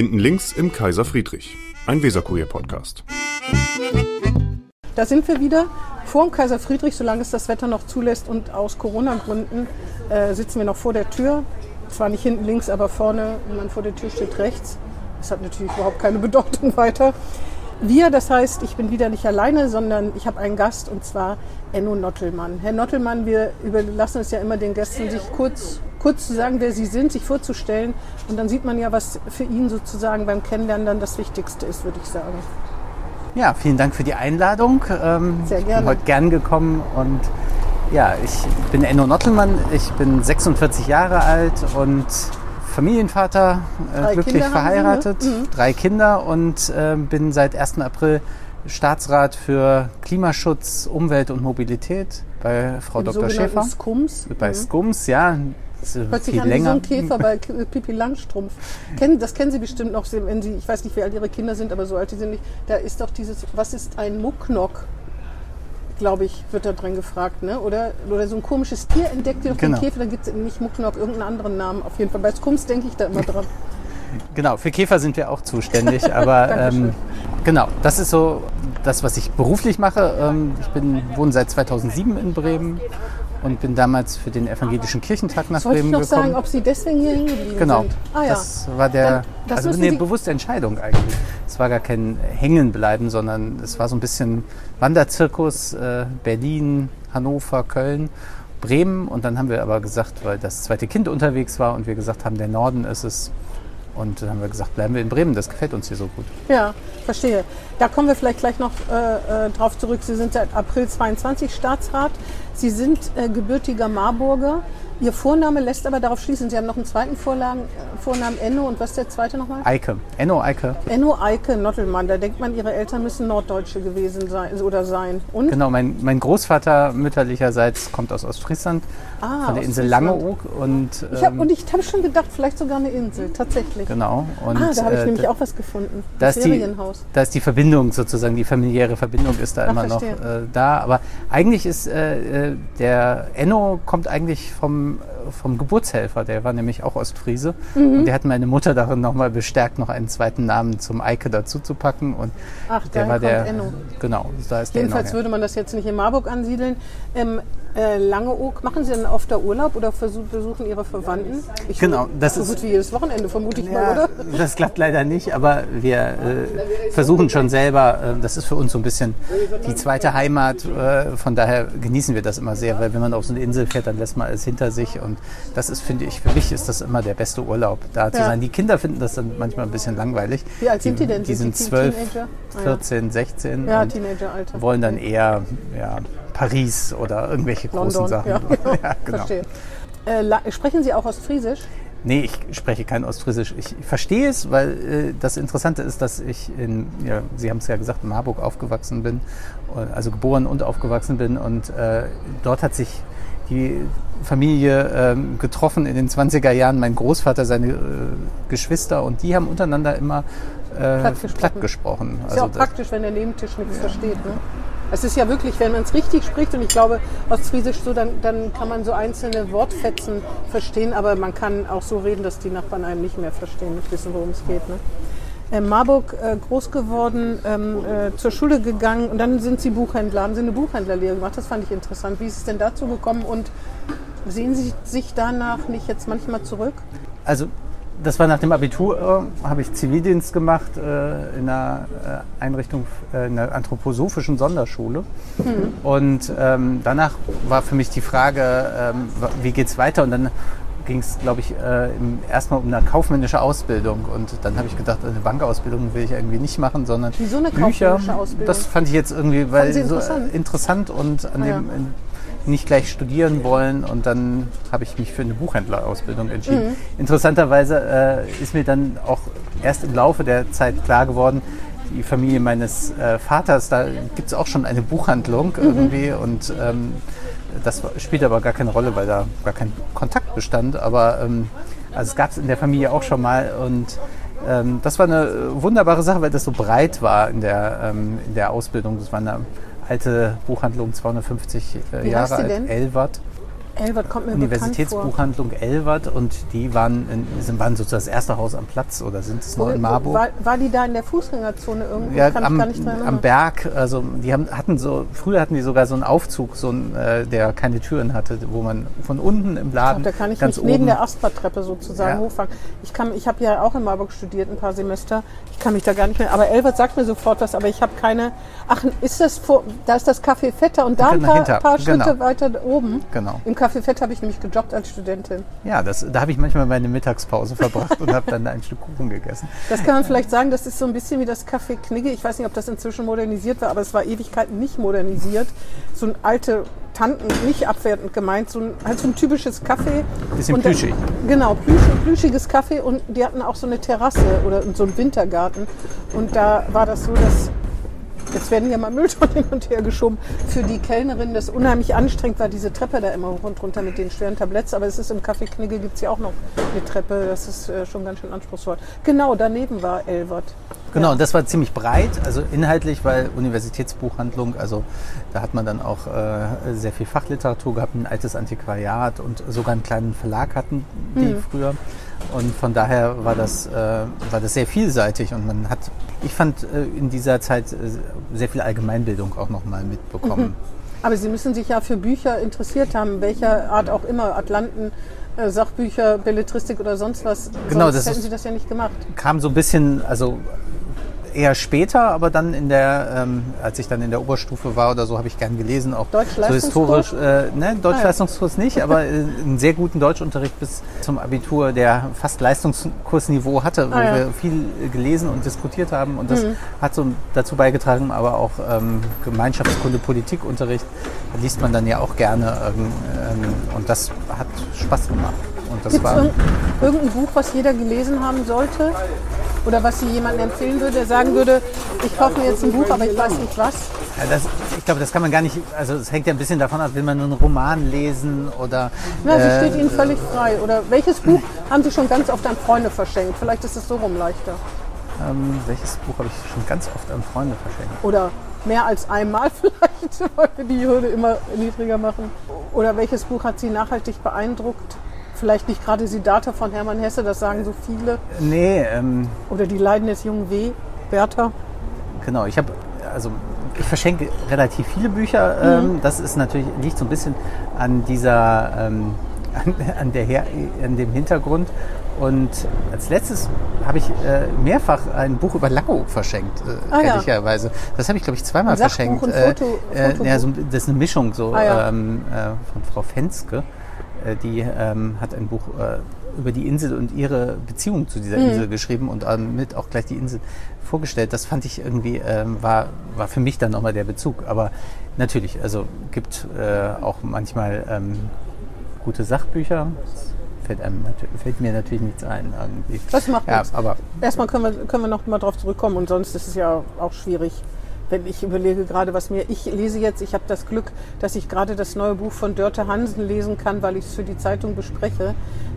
Hinten links im Kaiser Friedrich, ein Weserkurier-Podcast. Da sind wir wieder vor dem Kaiser Friedrich, solange es das Wetter noch zulässt und aus Corona-Gründen äh, sitzen wir noch vor der Tür. Zwar nicht hinten links, aber vorne, wenn man vor der Tür steht, rechts. Das hat natürlich überhaupt keine Bedeutung weiter. Wir, das heißt, ich bin wieder nicht alleine, sondern ich habe einen Gast und zwar Enno Nottelmann. Herr Nottelmann, wir überlassen es ja immer den Gästen, sich kurz, kurz zu sagen, wer sie sind, sich vorzustellen. Und dann sieht man ja, was für ihn sozusagen beim Kennenlernen dann das Wichtigste ist, würde ich sagen. Ja, vielen Dank für die Einladung. Ähm, Sehr Ich gerne. bin heute gern gekommen und ja, ich bin Enno Nottelmann, ich bin 46 Jahre alt und Familienvater, äh, glücklich Kinder ne? verheiratet, drei Kinder und äh, bin seit 1. April Staatsrat für Klimaschutz, Umwelt und Mobilität bei Frau Im Dr. Schäfer. Skums. Bei Skums, ja. Viel an wie so länger. ein Käfer bei K- Pippi Langstrumpf. Das kennen Sie bestimmt noch, wenn Sie, ich weiß nicht, wie alt Ihre Kinder sind, aber so alt die sind nicht. Da ist doch dieses, was ist ein Mucknock? Glaube ich, wird da drin gefragt, ne? Oder, oder so ein komisches Tier entdeckt ihr doch Genau. den Käfer, da gibt es nicht Mucknock, irgendeinen anderen Namen auf jeden Fall. Bei Skums denke ich da immer dran. Genau, für Käfer sind wir auch zuständig, aber ähm, genau, das ist so das, was ich beruflich mache. Ähm, ich bin, wohne seit 2007 in Bremen und bin damals für den Evangelischen Kirchentag nach Wollte ich Bremen noch gekommen. sagen, ob Sie deswegen hier hängen geblieben Genau, sind. Ah ja. das war der, Dann- das also eine bewusste Entscheidung eigentlich. Es war gar kein Hängenbleiben, sondern es war so ein bisschen Wanderzirkus, äh, Berlin, Hannover, Köln, Bremen und dann haben wir aber gesagt, weil das zweite Kind unterwegs war und wir gesagt haben, der Norden ist es und dann haben wir gesagt, bleiben wir in Bremen, das gefällt uns hier so gut. Ja, verstehe. Da kommen wir vielleicht gleich noch äh, äh, drauf zurück. Sie sind seit April 22 Staatsrat. Sie sind äh, gebürtiger Marburger. Ihr Vorname lässt aber darauf schließen, Sie haben noch einen zweiten Vorlagen, äh, Vornamen Enno und was ist der zweite nochmal? Eike, Enno Eike. Enno Eike Nottelmann. Da denkt man, Ihre Eltern müssen Norddeutsche gewesen sein oder sein. Und? Genau, mein, mein Großvater mütterlicherseits kommt aus Ostfriesland, Ah, von der Insel. Langeoog. Und, Ich hab, ähm, habe schon gedacht, vielleicht sogar eine Insel, tatsächlich. genau. Und, ah, da habe ich äh, nämlich da- auch was gefunden. da Das ist, die, Ferienhaus. da ist die Verbindung sozusagen, die familiäre Verbindung ist da Ach, immer noch verstehe. äh, da. Aber eigentlich ist äh, äh, der Enno kommt eigentlich vom, vom Geburtshelfer, der war nämlich auch Ostfriese. Mhm. Und der hat meine Mutter darin nochmal bestärkt, noch einen zweiten Namen zum Eike dazu zu packen. Und Ach, der war der. Enno. Genau, da ist der Jedenfalls Enno. her. würde man das jetzt nicht in Marburg ansiedeln. Ähm, äh, Langeoog, machen Sie denn oft da Urlaub oder besuchen Ihre Verwandten? Ich Genau, das so ist- gut wie jedes Wochenende, vermute ich mal, Ja, oder? das klappt leider nicht, aber wir äh, versuchen schon selber, äh, das ist für uns so ein bisschen die zweite Heimat, äh, von daher genießen wir das immer sehr, weil wenn man auf so eine Insel fährt, dann lässt man alles hinter sich und das ist, finde ich, für mich ist das immer der beste Urlaub, da zu Ja. sein. Die Kinder finden das dann manchmal ein bisschen langweilig. Wie alt sind die denn? Die Sind die zwölf, Teenager? Ah, ja. 14, 16 Ja, und Teenageralter. wollen dann eher ja, Paris oder irgendwelche großen London, Sachen. ja, ja, genau. verstehe. Äh, sprechen Sie auch Ostfriesisch? Nee, ich spreche kein Ostfriesisch. Ich verstehe es, weil äh, das Interessante ist, dass ich in, ja, Sie haben es ja gesagt, in Marburg aufgewachsen bin, äh, also geboren und aufgewachsen bin. Und äh, dort hat sich die Familie ähm, getroffen in den 20er Jahren, mein Großvater, seine äh, Geschwister und die haben untereinander immer äh, Platt gesprochen. platt gesprochen. Ist ja auch praktisch, wenn der Nebentisch nichts versteht. Ne? Es ist ja wirklich, wenn man es richtig spricht, und ich glaube, Ostfriesisch so, dann, dann kann man so einzelne Wortfetzen verstehen, aber man kann auch so reden, dass die Nachbarn einen nicht mehr verstehen, nicht wissen, worum es geht. Ne? In Marburg äh, groß geworden, ähm, äh, zur Schule gegangen und dann sind Sie Buchhändler, haben Sie eine Buchhändlerlehre gemacht. Das fand ich interessant. Wie ist es denn dazu gekommen und sehen Sie sich danach nicht jetzt manchmal zurück? Also das war nach dem Abitur, äh, habe ich Zivildienst gemacht äh, in einer äh, Einrichtung, äh, in einer anthroposophischen Sonderschule. Und ähm, danach war für mich die Frage, ähm, wie geht's weiter? Und dann ging es, glaube ich, äh, erstmal um eine kaufmännische Ausbildung. Und dann habe ich gedacht, eine Bankausbildung will ich irgendwie nicht machen, sondern Wieso eine Bücher. kaufmännische Ausbildung? Das fand ich jetzt irgendwie, weil Sie so interessant? interessant und an Ah, ja. dem in, nicht gleich studieren wollen und dann habe ich mich für eine Buchhändlerausbildung entschieden. Mhm. Interessanterweise äh, ist mir dann auch erst im Laufe der Zeit klar geworden, die Familie meines äh, Vaters, da gibt es auch schon eine Buchhandlung Mhm. irgendwie und ähm, das spielt aber gar keine Rolle, weil da gar kein Kontakt bestand. Aber ähm, also es gab es in der Familie auch schon mal und ähm, das war eine wunderbare Sache, weil das so breit war in der, ähm, in der Ausbildung. Das war eine alte Buchhandlung, 250 äh, Jahre alt, denn? Elwert. Elbert kommt mir. Universitätsbuchhandlung Elbert und die waren, in, sind, waren sozusagen das erste Haus am Platz oder sind es noch in Marburg? War, war die da in der Fußgängerzone irgendwo? Ja, Kann ich am, gar nicht dran am Berg, also die haben, hatten so, früher hatten die sogar so einen Aufzug, so einen, äh, der keine Türen hatte, wo man von unten im Laden Da kann ich ganz neben oben, der Aspertreppe sozusagen Ja. hochfahren. Ich, kann- ich habe ja auch in Marburg studiert, ein paar Semester. Ich kann mich da gar nicht mehr. Aber Elbert sagt mir sofort was, aber ich habe keine. Ach, ist das vor, da ist das Café Vetter und da ein paar, Dahinter, paar Schritte genau. weiter oben. Genau. Im Café Vetter habe ich nämlich gejobbt als Studentin. Ja, das, da habe ich manchmal meine Mittagspause verbracht und habe dann ein Stück Kuchen gegessen. Das kann man vielleicht sagen, das ist so ein bisschen wie das Café Knigge. Ich weiß nicht, ob das inzwischen modernisiert war, aber es war Ewigkeiten nicht modernisiert. So ein alte Tanten, nicht abwertend gemeint, so ein, halt so ein typisches Café. Bisschen Und plüschig. Genau, plüschig, plüschiges Café und die hatten auch so eine Terrasse oder so einen Wintergarten. Und da war das so, dass Jetzt werden hier mal Mülltonnen hin und her geschoben. Für die Kellnerin das unheimlich anstrengend war, diese Treppe da immer hoch und runter mit den schweren Tabletts. Aber es ist im Café Knigge gibt es ja auch noch eine Treppe. Das ist äh, schon ganz schön anspruchsvoll. Genau, daneben war Elbert. Genau, und das war ziemlich breit, also inhaltlich, weil Universitätsbuchhandlung, also da hat man dann auch äh, sehr viel Fachliteratur gehabt, ein altes Antiquariat und sogar einen kleinen Verlag hatten die früher. Und von daher war das, äh, war das sehr vielseitig und man hat, ich fand äh, in dieser Zeit äh, sehr viel Allgemeinbildung auch nochmal mitbekommen. Aber Sie müssen sich ja für Bücher interessiert haben, welcher Art auch immer, Atlanten, äh, Sachbücher, Belletristik oder sonst was. Genau, Sonst das hätten Sie das ja nicht gemacht. kam so ein bisschen, also eher später, aber dann in der, ähm, als ich dann in der Oberstufe war oder so, habe ich gern gelesen, auch so historisch, äh, ne, Deutschleistungskurs nicht, aber äh, einen sehr guten Deutschunterricht bis zum Abitur, der fast Leistungskursniveau hatte, wo Ah, ja. Mhm. wir viel gelesen und diskutiert haben und das hat so dazu beigetragen, aber auch ähm, Gemeinschaftskunde, Politikunterricht da liest man dann ja auch gerne ähm, ähm, und das hat Spaß gemacht. Und das Gibt es war irgendein Buch, was jeder gelesen haben sollte? Oder was Sie jemandem empfehlen würde, der sagen würde, ich kaufe mir jetzt ein Buch, aber ich weiß nicht was? Ja, das, ich glaube, das kann man gar nicht, also es hängt ja ein bisschen davon ab, will man nur einen Roman lesen oder... Na, sie äh, steht Ihnen völlig frei. Oder welches Buch haben Sie schon ganz oft an Freunde verschenkt? Vielleicht ist es so rum leichter. ähm, welches Buch habe ich schon ganz oft an Freunde verschenkt? Oder mehr als einmal vielleicht, weil wir die Hürde immer niedriger machen. Oder welches Buch hat Sie nachhaltig beeindruckt? Vielleicht nicht gerade Siddhartha von Hermann Hesse, das sagen so viele. Nee, ähm, Oder die Leiden des jungen W. Bertha. genau, ich habe, also ich verschenke relativ viele Bücher. Ähm, das ist natürlich, liegt so ein bisschen an dieser, ähm, an, an, der Her an dem Hintergrund. Und als letztes habe ich äh, mehrfach ein Buch über Langeoog verschenkt, äh, Ah, ja. ehrlicherweise. Das habe ich, glaube ich, zweimal verschenkt. Äh, Foto- äh, ja, so, das ist eine Mischung so Ah, ja. ähm, äh, von Frau Fenske. Äh, die ähm, hat ein Buch äh, über die Insel und ihre Beziehung zu Mhm. dieser Insel geschrieben und ähm, mit auch gleich die Insel vorgestellt. Das fand ich irgendwie, ähm, war, war für mich dann nochmal der Bezug. Aber natürlich, also gibt äh, auch manchmal ähm, gute Sachbücher. Fällt, einem, fällt mir natürlich nichts ein. Irgendwie. Das macht ja, nichts. aber Erstmal können wir, können wir noch mal drauf zurückkommen und sonst ist es ja auch schwierig. Wenn ich überlege gerade, was mir, ich lese jetzt, ich habe das Glück, dass ich gerade das neue Buch von Dörte Hansen lesen kann, weil ich es für die Zeitung bespreche.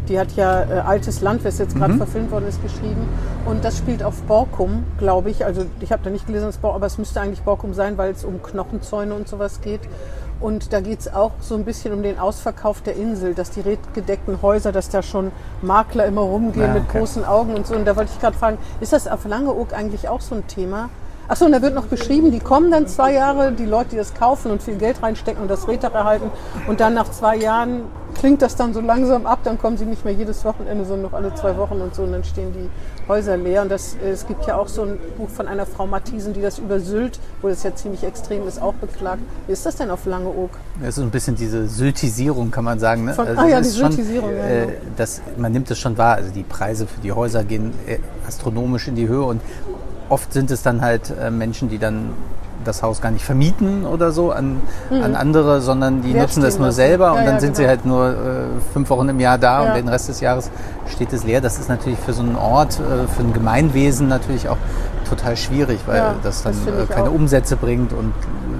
Die hat ja äh, Altes Land, was jetzt gerade verfilmt worden ist, geschrieben. Und das spielt auf Borkum, glaube ich. Also ich habe da nicht gelesen, dass Borkum, aber es müsste eigentlich Borkum sein, weil es um Knochenzäune und sowas geht. Und da geht es auch so ein bisschen um den Ausverkauf der Insel, dass die redgedeckten Häuser, dass da schon Makler immer rumgehen Ja, mit okay. großen Augen und so. Und da wollte ich gerade fragen, ist das auf Langeoog eigentlich auch so ein Thema? Achso, und da wird noch beschrieben, die kommen dann zwei Jahre, die Leute, die das kaufen und viel Geld reinstecken und das Reddach erhalten. Und dann nach zwei Jahren klingt das dann so langsam ab, dann kommen sie nicht mehr jedes Wochenende, sondern noch alle zwei Wochen und so. Und dann stehen die Häuser leer. Und das, äh, es gibt ja auch so ein Buch von einer Frau Matthiesen, die das über Sylt, wo das ja ziemlich extrem ist, auch beklagt. Wie ist das denn auf Langeoog? Das ist so ein bisschen diese Syltisierung, kann man sagen. Ne? Von- Also ah ja, die Syltisierung, ja, äh, genau. das, man nimmt es schon wahr. Also die Preise für die Häuser gehen äh, astronomisch in die Höhe und oft sind es dann halt äh, Menschen, die dann das Haus gar nicht vermieten oder so an, an andere, sondern die Wert nutzen das nur lassen. selber Ja, und dann ja, sind sie genau. halt nur äh, fünf Wochen im Jahr da Ja. und den Rest des Jahres steht es leer. Das ist natürlich für so einen Ort, äh, für ein Gemeinwesen natürlich auch total schwierig, weil das dann das äh, keine auch. Umsätze bringt und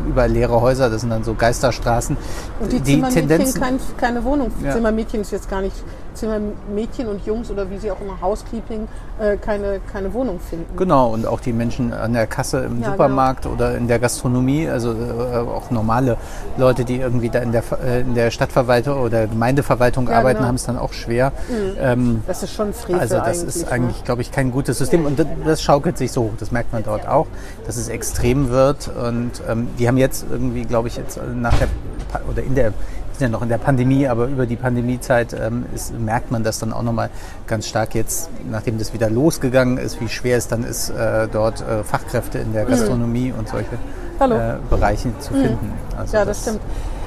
überall leere Häuser, das sind dann so Geisterstraßen. Und die, Zimmermädchen kein, keine Wohnung. Zimmermädchen ist jetzt gar nicht Zimmermädchen und Jungs oder wie sie auch immer Housekeeping äh, keine, keine Wohnung finden. Genau, und auch die Menschen an der Kasse im Ja, Supermarkt oder in der Gastronomie, also äh, auch normale Leute, die irgendwie da in der, äh, in der Stadtverwaltung oder Gemeindeverwaltung Ja, arbeiten, genau. haben es dann auch schwer. Ähm, Das ist schon Frevel also das eigentlich. ist ne? eigentlich, glaube ich, kein gutes System und das, das schaukelt sich so hoch. Das merkt man dort auch, dass es extrem wird und ähm, die haben jetzt irgendwie, glaube ich, jetzt nach der oder in der sind ja noch in der Pandemie, aber über die Pandemiezeit ähm, ist, merkt man das dann auch nochmal ganz stark jetzt, nachdem das wieder losgegangen ist, wie schwer es dann ist, äh, dort äh, Fachkräfte in der Gastronomie und solche Mhm. Hallo. Mhm. äh, Bereiche zu finden. Also Ja, das stimmt.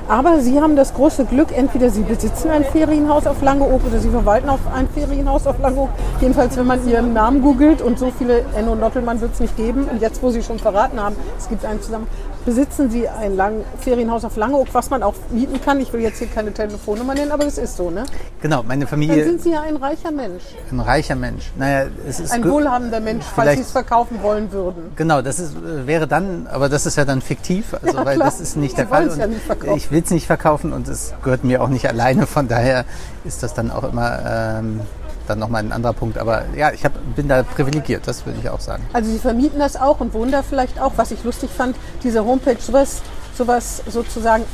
Aber Sie haben das große Glück, entweder Sie besitzen ein Ferienhaus auf Langeoog oder Sie verwalten auf ein Ferienhaus auf Langeoog. Jedenfalls, wenn man Ihren Namen googelt und so viele Enno Nottelmann wird es nicht geben. Und jetzt, wo Sie schon verraten haben, es gibt einen zusammen, besitzen Sie ein Lang Ferienhaus auf Langeoog, was man auch mieten kann. Ich will jetzt hier keine Telefonnummer nennen, aber es ist so, ne? Genau, meine Dann Familie, sind Sie ja ein reicher Mensch. ein reicher Mensch. Naja, es ist Ein wohlhabender Mensch, falls Sie es verkaufen wollen würden. Genau, das ist, wäre dann, aber das ist ja dann fiktiv, also Ja, weil das ist nicht Sie der Fall. ja nicht. Ich will es nicht verkaufen und es gehört mir auch nicht alleine. Von daher ist das dann auch immer ähm, dann nochmal ein anderer Punkt. Aber ja, ich hab, bin da privilegiert, das würde ich auch sagen. Also Sie vermieten das auch und wohnen da vielleicht auch. Was ich lustig fand, diese Homepage, sowas, sowas sozusagen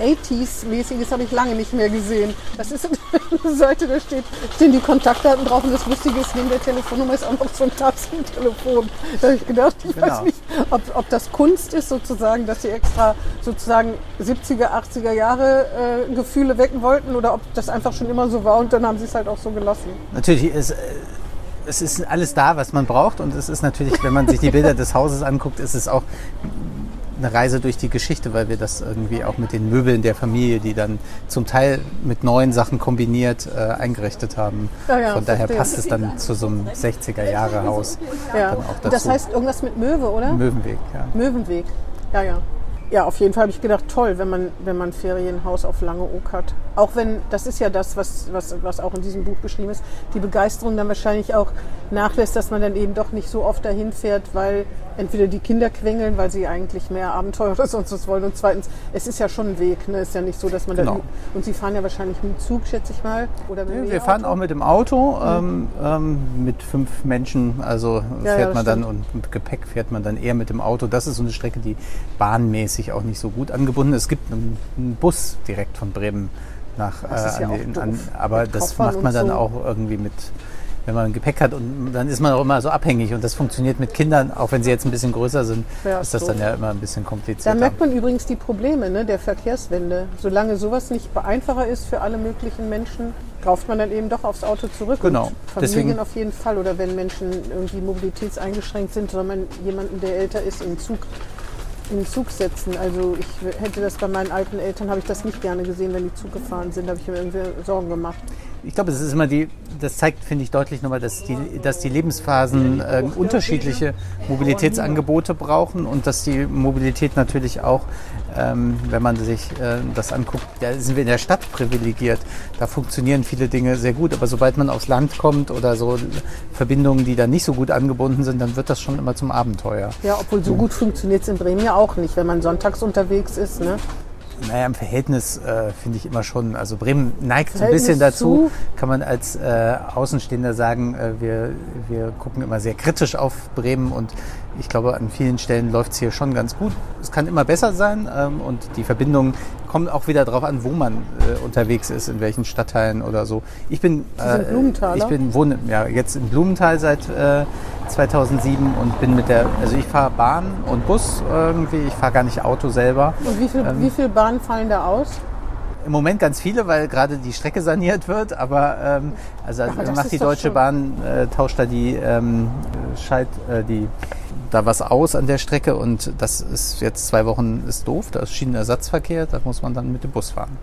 80s-mäßiges habe ich lange nicht mehr gesehen. Das ist eine Seite, da steht, stehen die Kontaktdaten drauf und das Lustige ist, neben der Telefonnummer ist auch noch so ein Tastentelefon. Da habe ich gedacht, ich weiß Genau. nicht, ob, ob das Kunst ist sozusagen, dass sie extra sozusagen 70er, 80er Jahre äh, Gefühle wecken wollten oder ob das einfach schon immer so war und dann haben sie es halt auch so gelassen. Natürlich ist äh, es ist alles da, was man braucht und es ist natürlich, wenn man sich die Bilder des Hauses anguckt, ist es auch eine Reise durch die Geschichte, weil wir das irgendwie auch mit den Möbeln der Familie, die dann zum Teil mit neuen Sachen kombiniert äh, eingerichtet haben. Ja, ja, Von daher verstehe. passt es dann zu so einem 60er Jahre Haus Ja. das heißt irgendwas mit Möwe, oder? Möwenweg, ja. Möwenweg. Ja, ja. Ja, auf jeden Fall habe ich gedacht, toll, wenn man, wenn man ein Ferienhaus auf Langeoog hat. Auch wenn, das ist ja das, was, was, was auch in diesem Buch beschrieben ist, die Begeisterung dann wahrscheinlich auch nachlässt, dass man dann eben doch nicht so oft dahin fährt, weil entweder die Kinder quengeln, weil sie eigentlich mehr Abenteuer oder sonst was wollen. Und zweitens, es ist ja schon ein Weg. Ne? Es ist ja nicht so, dass man Genau. da... Und Sie fahren ja wahrscheinlich mit dem Zug, schätze ich mal. Oder mit dem Wir fahren auch mit dem Auto ähm, ähm, mit fünf Menschen. Also Ja, fährt ja, man dann und mit Gepäck fährt man dann eher mit dem Auto. Das ist so eine Strecke, die bahnmäßig auch nicht so gut angebunden ist. Es gibt einen, einen Bus direkt von Bremen nach. Ist ja an an, aber Mit das Koffern macht man dann so. auch irgendwie mit. Wenn man Gepäck hat und dann ist man auch immer so abhängig und das funktioniert mit Kindern, auch wenn sie jetzt ein bisschen größer sind, Ja, ist das so. dann ja immer ein bisschen Da komplizierter. merkt man übrigens die Probleme ne, der Verkehrswende. Solange sowas nicht einfacher ist für alle möglichen Menschen, greift man dann eben doch aufs Auto zurück. Genau. Und Familien Deswegen- auf jeden Fall. Oder wenn Menschen irgendwie mobilitätseingeschränkt sind, soll man jemanden, der älter ist, in den Zug, in den Zug setzen. Also ich hätte das bei meinen alten Eltern, habe ich das nicht gerne gesehen, wenn die Zug gefahren sind. Da habe ich mir irgendwie Sorgen gemacht. Ich glaube, es ist immer die, das zeigt, finde ich, deutlich nochmal, dass die, dass die Lebensphasen äh, unterschiedliche Mobilitätsangebote brauchen und dass die Mobilität natürlich auch, ähm, wenn man sich äh, das anguckt, da sind wir in der Stadt privilegiert. Da funktionieren viele Dinge sehr gut, aber sobald man aufs Land kommt oder so Verbindungen, die da nicht so gut angebunden sind, dann wird das schon immer zum Abenteuer. Ja, obwohl so gut funktioniert es in Bremen ja auch nicht, wenn man sonntags unterwegs ist. Ne? Naja, im Verhältnis äh, finde ich immer schon, also Bremen neigt so ein bisschen dazu, zu? kann man als äh, Außenstehender sagen, äh, wir, wir gucken immer sehr kritisch auf Bremen und ich glaube, an vielen Stellen läuft es hier schon ganz gut. Es kann immer besser sein ähm, und die Verbindungen kommen auch wieder darauf an, wo man äh, unterwegs ist, in welchen Stadtteilen oder so. Ich bin, äh, ich bin wohne ja, jetzt in Blumenthal seit äh, 2007 und bin mit der, also ich fahre Bahn und Bus irgendwie, ich fahre gar nicht Auto selber. Und wie viel, wie viel Bahnen fallen da aus? Im Moment ganz viele, weil gerade die Strecke saniert wird, aber ähm, also das macht die Deutsche Bahn, äh, tauscht da die ähm, Schalt, äh, die da was aus an der Strecke und das ist jetzt zwei Wochen ist doof, da ist Schienenersatzverkehr, da muss man dann mit dem Bus fahren.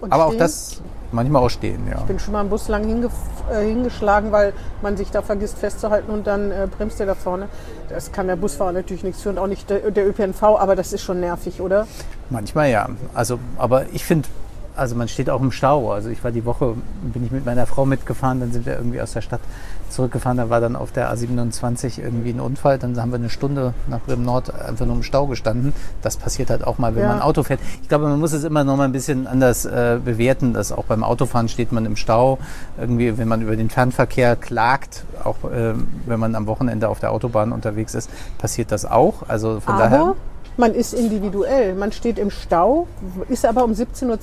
Und aber auch stehen? das manchmal auch stehen, ja. Ich bin schon mal einen Bus lang hingef äh, hingeschlagen, weil man sich da vergisst festzuhalten und dann äh, bremst der da vorne. Das kann der Busfahrer natürlich nichts für und auch nicht der, der ÖPNV, aber das ist schon nervig, oder? Manchmal ja. Also, aber ich finde, also man steht auch im Stau. Also ich war die Woche, bin ich mit meiner Frau mitgefahren, dann sind wir irgendwie aus der Stadt zurückgefahren. Da war dann auf der A27 irgendwie ein Unfall. Dann haben wir eine Stunde nach Bremen Nord einfach nur im Stau gestanden. Das passiert halt auch mal, wenn Ja. man Auto fährt. Ich glaube, man muss es immer noch mal ein bisschen anders äh, bewerten, dass auch beim Autofahren steht man im Stau. Irgendwie, wenn man über den Fernverkehr klagt, auch äh, wenn man am Wochenende auf der Autobahn unterwegs ist, passiert das auch. Also von daher. Aber man ist individuell. Man steht im Stau, ist aber um 17.42 Uhr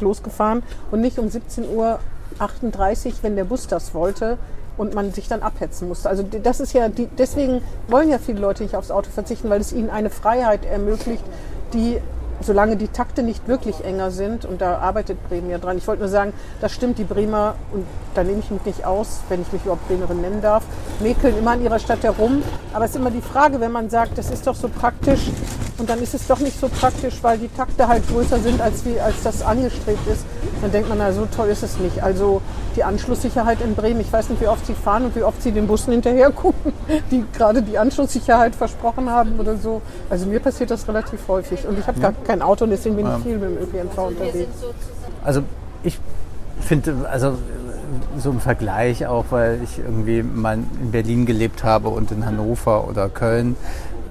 losgefahren und nicht um 17.38 Uhr, wenn der Bus das wollte und man sich dann abhetzen musste. Also das ist ja, die, deswegen wollen ja viele Leute nicht aufs Auto verzichten, weil es ihnen eine Freiheit ermöglicht, die solange die Takte nicht wirklich enger sind, und da arbeitet Bremen ja dran. Ich wollte nur sagen, das stimmt, die Bremer, und da nehme ich mich nicht aus, wenn ich mich überhaupt Bremerin nennen darf, mäkeln immer in ihrer Stadt herum. Aber es ist immer die Frage, wenn man sagt, das ist doch so praktisch, und dann ist es doch nicht so praktisch, weil die Takte halt größer sind, als, wie, als das angestrebt ist. Dann denkt man, na, so toll ist es nicht. Also die Anschlusssicherheit in Bremen, ich weiß nicht, wie oft sie fahren und wie oft sie den Bussen hinterher gucken, die gerade die Anschlusssicherheit versprochen haben oder so. Also mir passiert das relativ häufig. Und ich habe gar kein Auto und deswegen bin ich viel mit dem ÖPNV unterwegs. Also ich finde, also so im Vergleich auch, weil ich irgendwie mal in Berlin gelebt habe und in Hannover oder Köln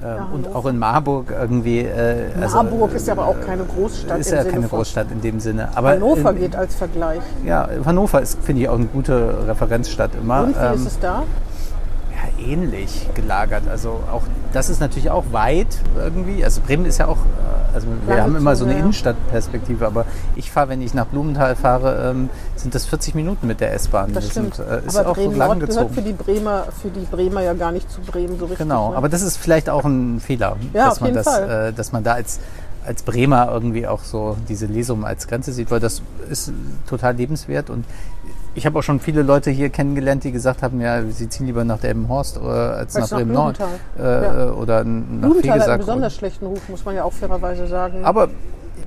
äh, und Hannover. auch in Marburg irgendwie. Äh, also, Marburg ist ja aber auch keine Großstadt. ist ja Sinne keine Großstadt in dem Sinne. Aber Hannover in, geht als Vergleich. Ja, Hannover ist, finde ich, auch eine gute Referenzstadt immer. Und wie Ähm, ist es da? Ähnlich gelagert. Also auch das ist natürlich auch weit irgendwie. Also Bremen ist ja auch, äh, also wir Lange haben immer so eine. Innenstadtperspektive, aber ich fahre, wenn ich nach Blumenthal fahre, ähm, sind das 40 Minuten mit der S-Bahn. Das stimmt. Sind, äh, ist aber auch Bremen lang Nord gehört für die, Bremer, für die Bremer ja gar nicht zu Bremen so richtig. Genau, ne? aber das ist vielleicht auch ein Fehler, Ja, dass man das, äh, dass man da als als Bremer irgendwie auch so diese Lesung als Grenze sieht, weil das ist total lebenswert und ich habe auch schon viele Leute hier kennengelernt, die gesagt haben, ja, sie ziehen lieber nach Delmenhorst äh, als, Als nach Bremen Nord äh, Ja. oder nach Blumenthal hat einen besonders schlechten Ruf, muss man ja auch fairerweise sagen. Aber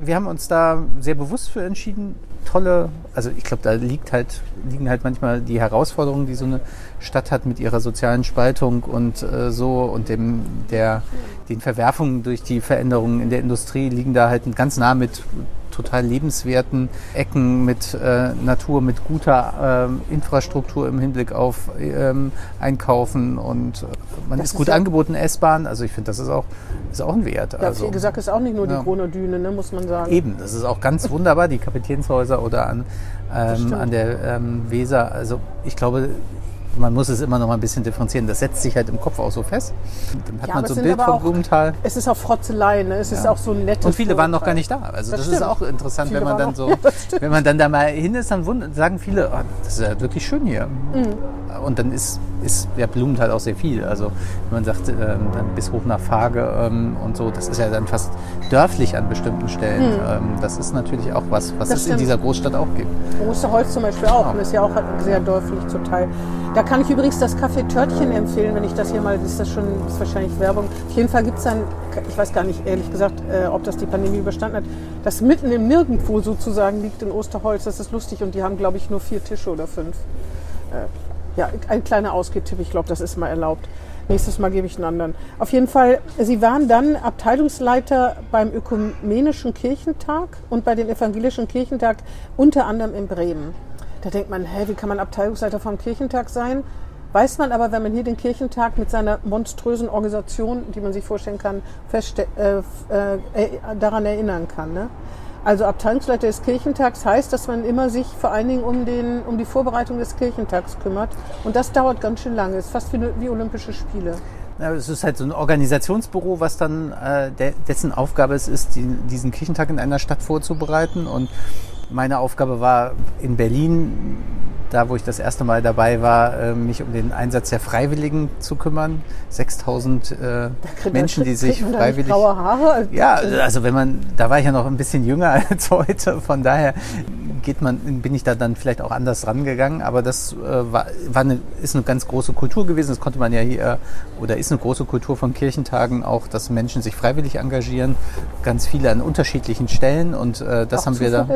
wir haben uns da sehr bewusst für entschieden. Tolle, also ich glaube, da liegt halt, liegen halt manchmal die Herausforderungen, die so eine Stadt hat mit ihrer sozialen Spaltung und äh, so und dem, der, den Verwerfungen durch die Veränderungen in der Industrie liegen da halt ganz nah mit total lebenswerten Ecken, mit äh, Natur, mit guter ähm, Infrastruktur im Hinblick auf ähm, Einkaufen und äh, man Das ist ist gut ja- angeboten essbar. Also ich finde, das ist auch, ist auch ein Wert. ja, also, wie gesagt, ist auch nicht nur ja. die Kroner Düne, ne, muss man sagen. Eben, das ist auch ganz wunderbar, die Kapitänshäuser oder an, ähm, an der ähm, Weser. Also ich glaube, man muss es immer noch mal ein bisschen differenzieren. Das setzt sich halt im Kopf auch so fest. Dann hat Ja, man so ein Bild von Blumenthal. Es ist auch Frotzelei, ne? es ist Ja. auch so ein nettes Und viele waren noch gar nicht da. Also Das das, ist auch interessant, Viele wenn man dann so, Ja, wenn man dann da mal hin ist, dann sagen viele, oh, das ist ja wirklich schön hier. Mhm. Und dann ist, ist ja Blumenthal auch sehr viel. Also wenn man sagt, ähm, dann bis hoch nach Fage ähm, und so, das ist ja dann fast dörflich an bestimmten Stellen. Ähm, das ist natürlich auch was, was Mhm. Das es in stimmt. dieser Großstadt auch gibt. Osterholz zum Beispiel auch. Und ist ja auch sehr dörflich zum Teil. Da kann ich übrigens das Café Törtchen empfehlen, wenn ich das hier mal, ist das schon, ist wahrscheinlich Werbung. Auf jeden Fall gibt es dann, ich weiß gar nicht ehrlich gesagt, äh, ob das die Pandemie überstanden hat, das mitten im Nirgendwo sozusagen liegt in Osterholz. Das ist lustig und die haben, glaube ich, nur vier Tische oder fünf. Äh, ja, ein kleiner Ausgehtipp, ich glaube, das ist mal erlaubt. Nächstes Mal gebe ich einen anderen. Auf jeden Fall, Sie waren dann Abteilungsleiter beim Ökumenischen Kirchentag und bei dem Evangelischen Kirchentag unter anderem in Bremen. Da denkt man, hä, wie kann man Abteilungsleiter vom Kirchentag sein? Weiß man aber, wenn man hier den Kirchentag mit seiner monströsen Organisation, die man sich vorstellen kann, äh, äh, äh, daran erinnern kann. Ne? Also Abteilungsleiter des Kirchentags heißt, dass man immer sich vor allen Dingen um, den, um die Vorbereitung des Kirchentags kümmert. Und das dauert ganz schön lange. Ist fast wie, wie Olympische Spiele. Ja, es ist halt so ein Organisationsbüro, was dann äh, de dessen Aufgabe es ist, die, diesen Kirchentag in einer Stadt vorzubereiten. Und meine Aufgabe war in Berlin, da wo ich das erste Mal dabei war, äh, mich um den Einsatz der Freiwilligen zu kümmern. 6000 äh, Menschen, die sich freiwillig Graue Haare. ja, also wenn man, da war ich ja noch ein bisschen jünger als heute, von daher geht man, bin ich da dann vielleicht auch anders rangegangen, aber das äh, war, war eine, ist eine ganz große Kultur gewesen, das konnte man ja hier, oder ist eine große Kultur von Kirchentagen auch, dass Menschen sich freiwillig engagieren, ganz viele an unterschiedlichen Stellen und äh, das Auch haben wir da.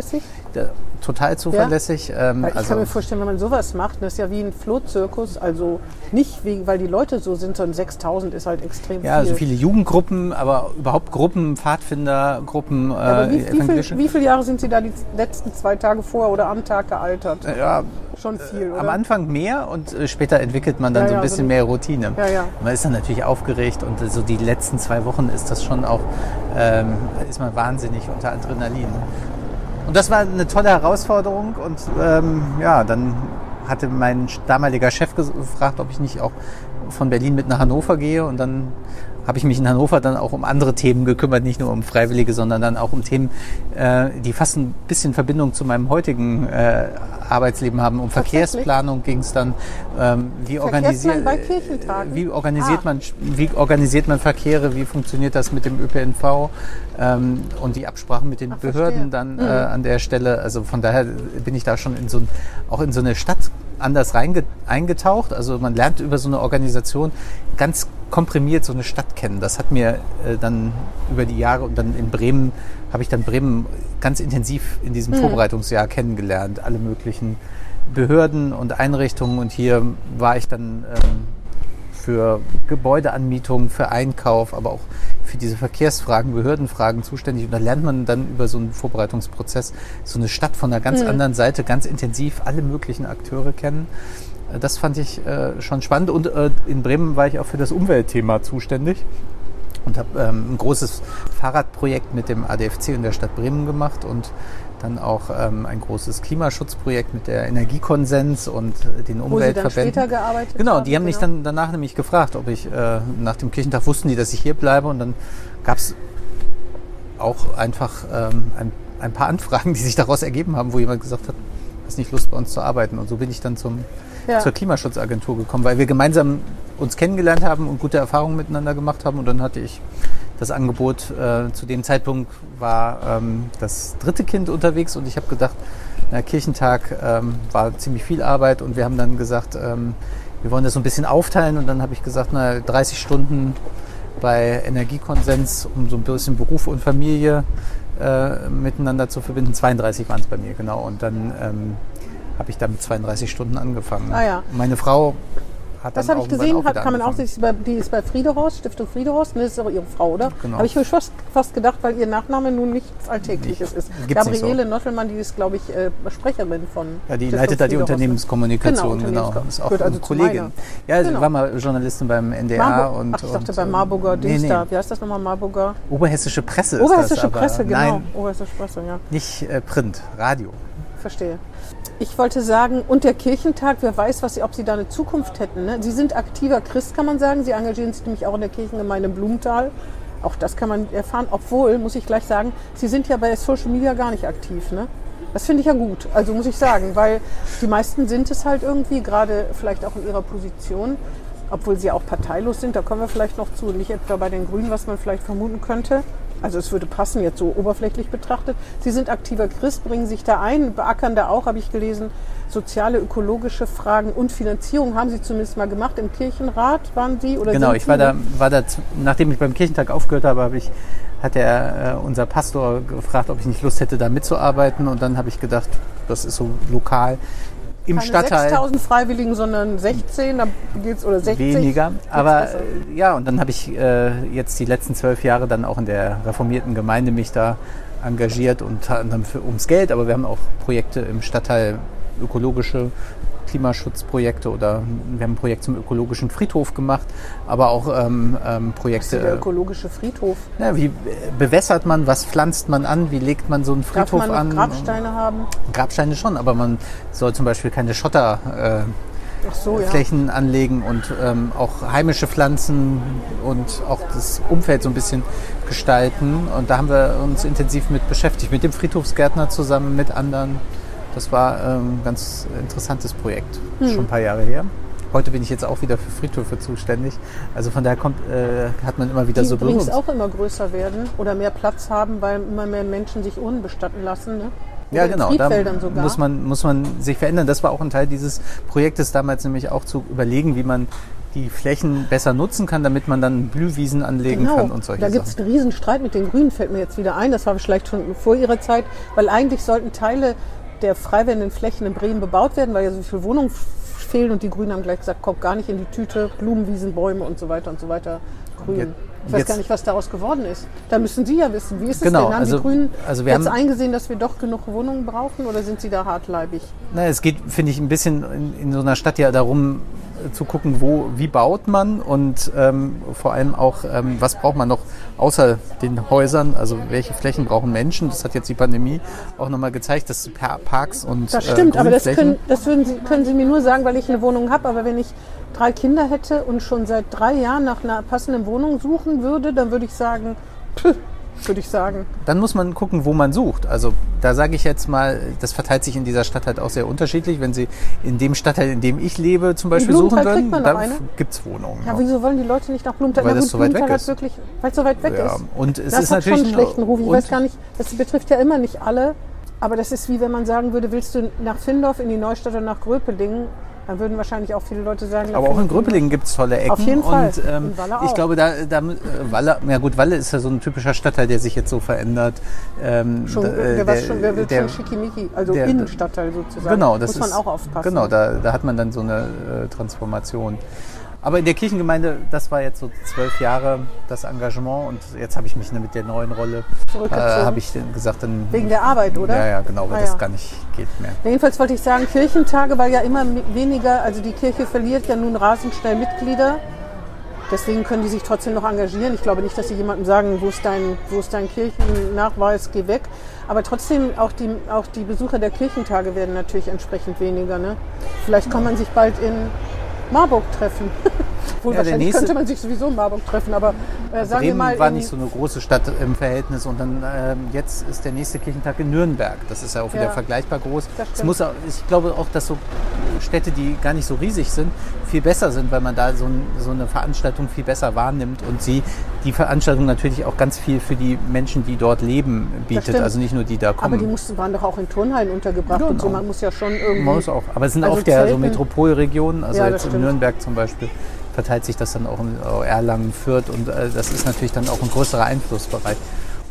Total zuverlässig. Ähm, Weil ich also, kann mir vorstellen, wenn man sowas macht, das ist ja wie ein Flohzirkus, also nicht wegen, weil die Leute so sind, sondern 6000 ist halt extrem ja, viel. also viele Jugendgruppen, aber überhaupt Gruppen, Pfadfinder, Gruppen, äh, Aber wie, wie, viel, wie viele Jahre sind Sie da die letzten zwei Tage vorher oder am Tag gealtert? ja, Schon viel, oder? Am Anfang mehr und äh, später entwickelt man dann Ja, so ein ja, bisschen so- mehr Routine. Ja, ja. Man ist dann natürlich aufgeregt und äh, so die letzten zwei Wochen ist das schon auch, ähm, ist man wahnsinnig unter Adrenalin. Und das war eine tolle Herausforderung und ähm, ja, dann hatte mein damaliger Chef gefragt, ob ich nicht auch von Berlin mit nach Hannover gehe und dann habe ich mich in Hannover dann auch um andere Themen gekümmert, nicht nur um Freiwillige, sondern dann auch um Themen, äh, die fast ein bisschen Verbindung zu meinem heutigen äh, Arbeitsleben haben. Um? Verkehrsplanung ging es dann, ähm, wie bei Kirchentagen? wie organisiert Ah. man, wie organisiert man Verkehre, wie funktioniert das mit dem ÖPNV ähm, und die Absprachen mit den Ach, Behörden verstehe. dann äh, an der Stelle. Also von daher bin ich da schon in so ein, auch in so eine Stadt anders eingetaucht. Also man lernt über so eine Organisation ganz komprimiert so eine Stadt kennen. Das hat mir äh, dann über die Jahre und dann in Bremen habe ich dann Bremen ganz intensiv in diesem Vorbereitungsjahr kennengelernt. Alle möglichen Behörden und Einrichtungen und hier war ich dann ähm, für Gebäudeanmietung, für Einkauf, aber auch für diese Verkehrsfragen, Behördenfragen zuständig. Und da lernt man dann über so einen Vorbereitungsprozess so eine Stadt von einer ganz anderen Seite ganz intensiv alle möglichen Akteure kennen. Das fand ich äh, schon spannend. Und äh, in Bremen war ich auch für das Umweltthema zuständig und habe ähm, ein großes Fahrradprojekt mit dem ADFC in der Stadt Bremen gemacht und dann auch ähm, ein großes Klimaschutzprojekt mit der Energiekonsens und den Wo Sie dann Umweltverbänden. später gearbeitet Genau, haben, die haben mich genau. dann danach nämlich gefragt, ob ich äh, nach dem Kirchentag wussten die, dass ich hier bleibe und dann gab es auch einfach ähm, ein, ein paar Anfragen, die sich daraus ergeben haben, wo jemand gesagt hat, hast nicht Lust bei uns zu arbeiten und so bin ich dann zum, Ja. zur Klimaschutzagentur gekommen, weil wir gemeinsam uns kennengelernt haben und gute Erfahrungen miteinander gemacht haben und dann hatte ich das Angebot, äh, zu dem Zeitpunkt war ähm, das dritte Kind unterwegs und ich habe gedacht, na, Kirchentag ähm, war ziemlich viel Arbeit und wir haben dann gesagt, ähm, wir wollen das so ein bisschen aufteilen und dann habe ich gesagt, na, 30 Stunden bei Energiekonsens, um so ein bisschen Beruf und Familie äh, miteinander zu verbinden. 32 waren es bei mir, genau. Und dann ähm, habe ich da mit 32 Stunden angefangen. Ah ja. Meine Frau hat Das habe ich gesehen, hat, kann man auch, die ist bei, die ist bei Friedehorst, Stiftung Friedehorst, ne, das ist auch ihre Frau, oder? Genau. Habe ich mir fast, fast gedacht, weil ihr Nachname nun nichts Alltägliches ist. Gibt's Gabriele Nottelmann, die ist, glaube ich, äh, Sprecherin von Ja, die Stiftung leitet da die ne? Unternehmenskommunikation, Genau, genau. Ist auch also Kollegin. Ja, sie Genau. war mal Journalistin beim NDR Marburg, und. ach, ich dachte und, bei ähm, Marburger nee, Dings nee. Wie heißt das nochmal, Marburger? Oberhessische Presse ist das. Oberhessische aber Presse, genau. Nein, Oberhessische Presse, ja. nicht äh, Print, Radio. Verstehe. Ich wollte sagen, und der Kirchentag, wer weiß, was Sie, ob Sie da eine Zukunft hätten. Ne? Sie sind aktiver Christ, kann man sagen. Sie engagieren sich nämlich auch in der Kirchengemeinde Blumenthal. Auch das kann man erfahren. Obwohl, muss ich gleich sagen, Sie sind ja bei Social Media gar nicht aktiv. Ne? Das finde ich ja gut. Also muss ich sagen, weil die meisten sind es halt irgendwie, gerade vielleicht auch in ihrer Position, obwohl sie auch parteilos sind. Da kommen wir vielleicht noch zu. Nicht etwa bei den Grünen, was man vielleicht vermuten könnte. Also es würde passen, jetzt so oberflächlich betrachtet. Sie sind aktiver Christ, bringen sich da ein, beackern da auch, habe ich gelesen, soziale, ökologische Fragen und Finanzierung haben Sie zumindest mal gemacht. Im Kirchenrat waren Sie oder Genau, ich Sie? war da, war da, nachdem ich beim Kirchentag aufgehört habe, habe ich, hat der, äh, unser Pastor gefragt, ob ich nicht Lust hätte, da mitzuarbeiten. Und dann habe ich gedacht, das ist so lokal im Keine Stadtteil. 6000 Freiwilligen, sondern 16, da geht's oder 60. Weniger. Aber besser? ja, und dann habe ich äh, jetzt die letzten zwölf Jahre dann auch in der reformierten Gemeinde mich da engagiert und dann für, ums Geld, aber wir haben auch Projekte im Stadtteil, ökologische Klimaschutzprojekte oder wir haben ein Projekt zum ökologischen Friedhof gemacht, aber auch ähm, ähm, der Projekte. ökologische Friedhof. Ja, wie äh, bewässert man, was pflanzt man an, wie legt man so einen Darf Friedhof man noch an? Grabsteine haben? Grabsteine schon, aber man soll zum Beispiel keine Schotter äh, so, ja. Anlegen und ähm, auch heimische Pflanzen und auch das Umfeld so ein bisschen gestalten. Und da haben wir uns intensiv mit beschäftigt, mit dem Friedhofsgärtner zusammen, mit anderen. Das war ähm, ein ganz interessantes Projekt, Hm. schon ein paar Jahre her. Heute bin ich jetzt auch wieder für Friedhöfe zuständig. Also von daher kommt, äh, hat man immer wieder Die so Berührungs... auch immer größer werden oder mehr Platz haben, weil immer mehr Menschen sich Urnen bestatten lassen. Ne? Ja, genau. Da sogar. muss man, muss man sich verändern. Das war auch ein Teil dieses Projektes damals, nämlich auch zu überlegen, wie man die Flächen besser nutzen kann, damit man dann Blühwiesen anlegen kann und solche Genau. da gibt es Sachen. einen Riesen-Streit mit den Grünen, fällt mir jetzt wieder ein. Das war vielleicht schon vor ihrer Zeit, weil eigentlich sollten Teile der frei werdenden Flächen in Bremen bebaut werden, weil ja so viele Wohnungen fehlen und die Grünen haben gleich gesagt, kommt gar nicht in die Tüte, Blumenwiesen, Bäume und so weiter und so weiter. Grün. Ich weiß jetzt- gar nicht, was daraus geworden ist. Da müssen Sie ja wissen. Wie ist es Genau, denn? Haben also- die Grünen also jetzt eingesehen, dass wir doch genug Wohnungen brauchen oder sind Sie da hartleibig? Na, es geht, finde ich, ein bisschen in, in so einer Stadt ja darum zu gucken, wo, wie baut man und ähm, vor allem auch, ähm, was braucht man noch außer den Häusern, also welche Flächen brauchen Menschen. Das hat jetzt die Pandemie auch nochmal gezeigt, dass Pa- Parks und Das äh, stimmt, aber das, können, das Sie, können Sie mir nur sagen, weil ich eine Wohnung habe. Aber wenn ich drei Kinder hätte und schon seit drei Jahren nach einer passenden Wohnung suchen würde, dann würde ich sagen, pff, würde ich sagen. Dann muss man gucken, wo man sucht. Also da sage ich jetzt mal, das verteilt sich in dieser Stadt halt auch sehr unterschiedlich. Wenn Sie in dem Stadtteil, in dem ich lebe, zum Beispiel suchen würden, kriegt man da noch eine? gibt es Wohnungen. Ja, noch. wieso wollen die Leute nicht nach Blumenthal? Weil das so weit weg ist. Wirklich, weil es so weit weg Ja, ist. und es das ist hat schon natürlich einen schlechten Ruf. Ich weiß gar nicht, das betrifft ja immer nicht alle. Aber das ist wie wenn man sagen würde, willst du nach Findorf in die Neustadt oder nach Gröpelingen? Dann würden wahrscheinlich auch viele Leute sagen, Aber auch in. Gröpelingen gibt es tolle Ecken. Auf jeden Fall. Und ähm, ich glaube, da, da äh, Walle, ja gut, Walle ist ja so ein typischer Stadtteil, der sich jetzt so verändert. Ähm, Schon, da, der, äh, was schon, wer wird der- schon schickimicki, also der- Innenstadtteil sozusagen. Genau, das Muss man ist, auch aufpassen. Genau, da, da hat man dann so eine äh, Transformation. Aber in der Kirchengemeinde, das war jetzt so zwölf Jahre das Engagement und jetzt habe ich mich mit der neuen Rolle, äh, Zurückgezogen. habe ich gesagt, dann Wegen der Arbeit, oder? ja, ja, genau, weil Ah, das ja. gar nicht geht mehr. Jedenfalls wollte ich sagen, Kirchentage, weil ja immer weniger, also die Kirche verliert ja nun rasend schnell Mitglieder. Deswegen können die sich trotzdem noch engagieren. Ich glaube nicht, dass sie jemandem sagen, wo ist dein, wo ist dein Kirchennachweis, geh weg. Aber trotzdem, auch die, auch die Besucher der Kirchentage werden natürlich entsprechend weniger. Ne? Vielleicht kann man sich bald in Marburg treffen. Wohl Ja, wahrscheinlich könnte man sich sowieso in Marburg treffen, aber äh, sagen wir Bremen mal. war nicht so eine große Stadt im Verhältnis und dann ähm, jetzt ist der nächste Kirchentag in Nürnberg. Das ist ja auch wieder Ja. vergleichbar groß. Es muss ich glaube auch, dass so Städte, die gar nicht so riesig sind, viel besser sind, weil man da so, ein, so eine Veranstaltung viel besser wahrnimmt und sie die Veranstaltung natürlich auch ganz viel für die Menschen, die dort leben, bietet. Also nicht nur die da kommen. aber die mussten, waren doch auch in Turnhallen untergebracht und so. Genau. Man muss ja schon irgendwie. Man muss auch. Aber es sind Also oft ja so Metropolregionen, also Ja, jetzt in. Nürnberg zum Beispiel verteilt sich das dann auch in äh, Erlangen, Fürth und äh, das ist natürlich dann auch ein größerer Einflussbereich.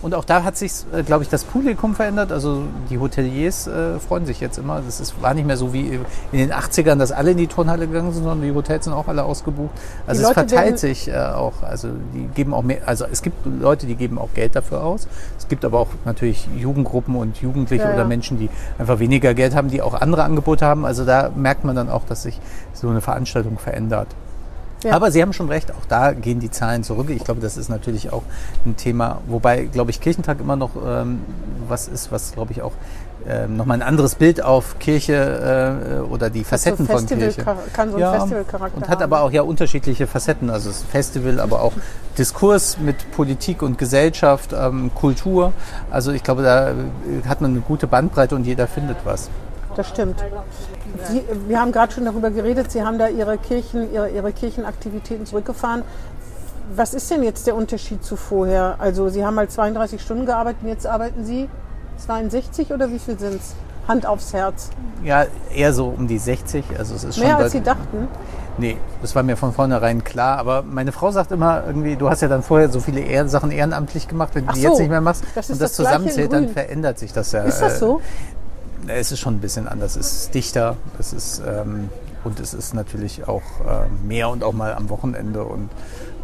Und auch da hat sich, äh, glaube ich, das Publikum verändert. Also die Hoteliers äh, freuen sich jetzt immer. Das ist, war nicht mehr so wie in den 80ern, dass alle in die Turnhalle gegangen sind, sondern die Hotels sind auch alle ausgebucht. Also Die es Leute verteilt sich äh, auch. Also die geben auch mehr. Also es gibt Leute, die geben auch Geld dafür aus. Es gibt aber auch natürlich Jugendgruppen und Jugendliche Ja, ja. oder Menschen, die einfach weniger Geld haben, die auch andere Angebote haben. Also da merkt man dann auch, dass sich so eine Veranstaltung verändert. Ja. Aber Sie haben schon recht, auch da gehen die Zahlen zurück. Ich glaube, das ist natürlich auch ein Thema, wobei, glaube ich, Kirchentag immer noch ähm, was ist, was, glaube ich, auch ähm, nochmal ein anderes Bild auf Kirche äh, oder die Facetten so von Festival- Kirche. kann so einen Festivalcharakter Und hat haben. aber auch ja unterschiedliche Facetten. Also das Festival, aber auch Diskurs mit Politik und Gesellschaft, ähm, Kultur. Also ich glaube, da äh, hat man eine gute Bandbreite und jeder findet was. Das stimmt. Sie, wir haben gerade schon darüber geredet, Sie haben da Ihre, Kirchen, Ihre, Ihre Kirchenaktivitäten zurückgefahren. Was ist denn jetzt der Unterschied zu vorher? Also Sie haben mal 32 Stunden gearbeitet und jetzt arbeiten Sie 62 oder wie viel sind es? Hand aufs Herz. Ja, eher so um die 60. Also es ist schon Mehr als Sie dachten. Nee, das war mir von vornherein klar. Aber meine Frau sagt immer irgendwie, du hast ja dann vorher so viele Ehr Sachen ehrenamtlich gemacht, wenn du die so, jetzt nicht mehr machst das und das, das zusammenzählt, dann verändert sich das ja. Ist das äh, so? Es ist schon ein bisschen anders. Es ist dichter, es ist ähm, und es ist natürlich auch äh, mehr und auch mal am Wochenende und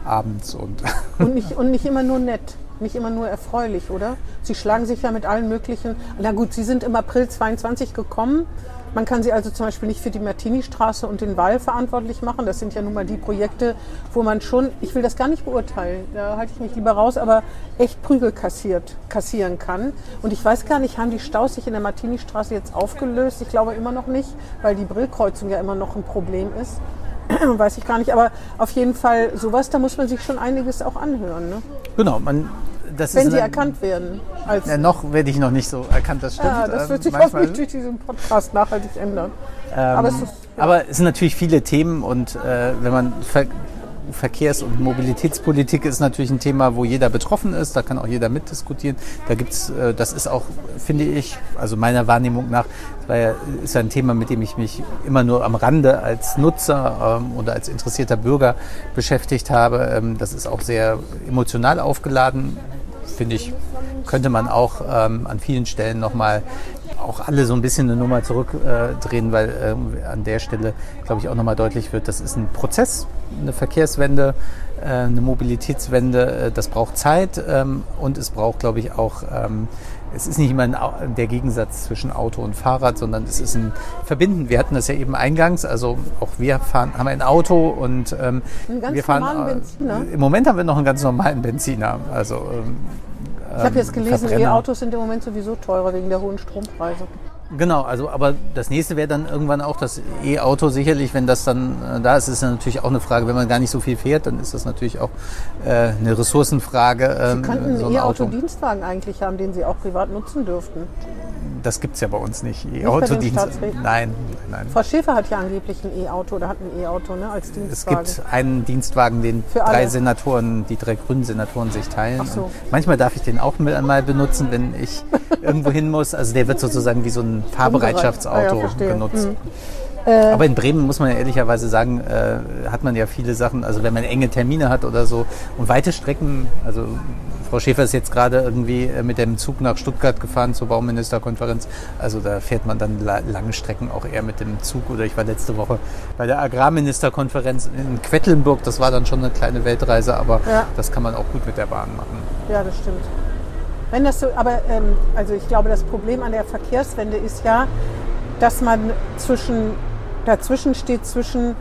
abends und Und nicht, und nicht immer nur nett, nicht immer nur erfreulich, oder? Sie schlagen sich ja mit allen möglichen. Na gut, Sie sind im April 22 gekommen. Man kann Sie also zum Beispiel nicht für die Martini-Straße und den Wall verantwortlich machen. Das sind ja nun mal die Projekte, wo man schon, ich will das gar nicht beurteilen, da halte ich mich lieber raus, aber echt Prügel kassiert, kassieren kann. Und ich weiß gar nicht, haben die Staus sich in der Martini-Straße jetzt aufgelöst? Ich glaube immer noch nicht, weil die Brillkreuzung ja immer noch ein Problem ist. weiß ich gar nicht, aber auf jeden Fall sowas, da muss man sich schon einiges auch anhören, ne? genau. Man, das wenn ist sie eine- erkannt werden. Als, Ja, noch werde ich noch nicht so erkannt, das stimmt. ja, das Ähm, wird sich hoffentlich durch diesen Podcast nachhaltig ändern. Ähm, Aber es ist- ja. aber es sind natürlich viele Themen und äh, wenn man ver Verkehrs- und Mobilitätspolitik ist natürlich ein Thema, wo jeder betroffen ist. Da kann auch jeder mitdiskutieren. Da gibt's, äh, das ist auch, finde ich, also meiner Wahrnehmung nach, das ja, ist ein Thema, mit dem ich mich immer nur am Rande als Nutzer ähm, oder als interessierter Bürger beschäftigt habe. Ähm, das ist auch sehr emotional aufgeladen, finde ich. Könnte man auch ähm, an vielen Stellen nochmal auch alle so ein bisschen eine Nummer zurückdrehen, äh, weil äh, an der Stelle, glaube ich, auch nochmal deutlich wird, das ist ein Prozess, eine Verkehrswende, äh, eine Mobilitätswende, äh, das braucht Zeit ähm, und es braucht, glaube ich, auch, ähm, es ist nicht immer ein, der Gegensatz zwischen Auto und Fahrrad, sondern es ist ein Verbinden. Wir hatten das ja eben eingangs, also auch wir fahren, haben ein Auto und ähm, wir fahren. Äh, Benziner? Im Moment haben wir noch einen ganz normalen Benziner. Also ähm, ich habe jetzt gelesen, E-Autos sind im Moment sowieso teurer wegen der hohen Strompreise. Genau, also aber das nächste wäre dann irgendwann auch das E-Auto sicherlich, wenn das dann äh, da ist, ist ja natürlich auch eine Frage, wenn man gar nicht so viel fährt, dann ist das natürlich auch äh, eine Ressourcenfrage. Ähm, Sie könnten so einen E-Auto-Dienstwagen eigentlich haben, den Sie auch privat nutzen dürften das gibt es ja bei uns nicht. E-Auto-Dienst. Nein, nein. Frau Schäfer hat ja angeblich ein E-Auto oder hat ein E-Auto ne, als Dienstwagen. Es gibt einen Dienstwagen, den drei Senatoren, die drei grünen Senatoren sich teilen. Ach so. Manchmal darf ich den auch mal benutzen, wenn ich irgendwo hin muss. Also der wird sozusagen wie so ein Fahrbereitschaftsauto ah, ja, genutzt. Mhm. Aber in Bremen muss man ja ehrlicherweise sagen, äh, hat man ja viele Sachen, also wenn man enge Termine hat oder so und weite Strecken, also Frau Schäfer ist jetzt gerade irgendwie äh, mit dem Zug nach Stuttgart gefahren zur Bauministerkonferenz. Also da fährt man dann lange Strecken auch eher mit dem Zug. Oder ich war letzte Woche bei der Agrarministerkonferenz in Quedlinburg. Das war dann schon eine kleine Weltreise, aber ja. das kann man auch gut mit der Bahn machen. Ja, das stimmt. Wenn das so, aber ähm, also ich glaube, das Problem an der Verkehrswende ist ja, dass man zwischen dazwischen steht zwischen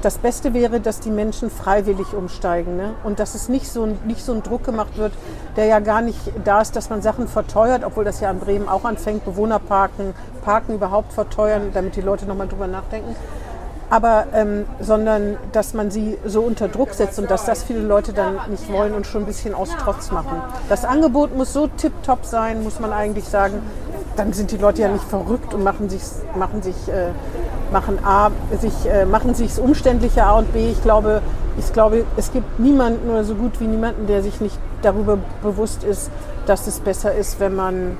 das Beste wäre, dass die Menschen freiwillig umsteigen ne? und dass es nicht so, nicht so ein Druck gemacht wird, der ja gar nicht da ist, dass man Sachen verteuert, obwohl das ja in Bremen auch anfängt, Bewohnerparken, Parken überhaupt verteuern, damit die Leute nochmal drüber nachdenken. Aber, ähm, sondern dass man sie so unter Druck setzt und dass das viele Leute dann nicht wollen und schon ein bisschen aus Trotz machen. Das Angebot muss so tipptopp sein, muss man eigentlich sagen. Dann sind die Leute ja nicht verrückt und machen sich, machen sich äh, machen A, sich, äh, machen sich umständlicher A und B. Ich glaube, ich glaube, es gibt niemanden oder so gut wie niemanden, der sich nicht darüber bewusst ist, dass es besser ist, wenn man,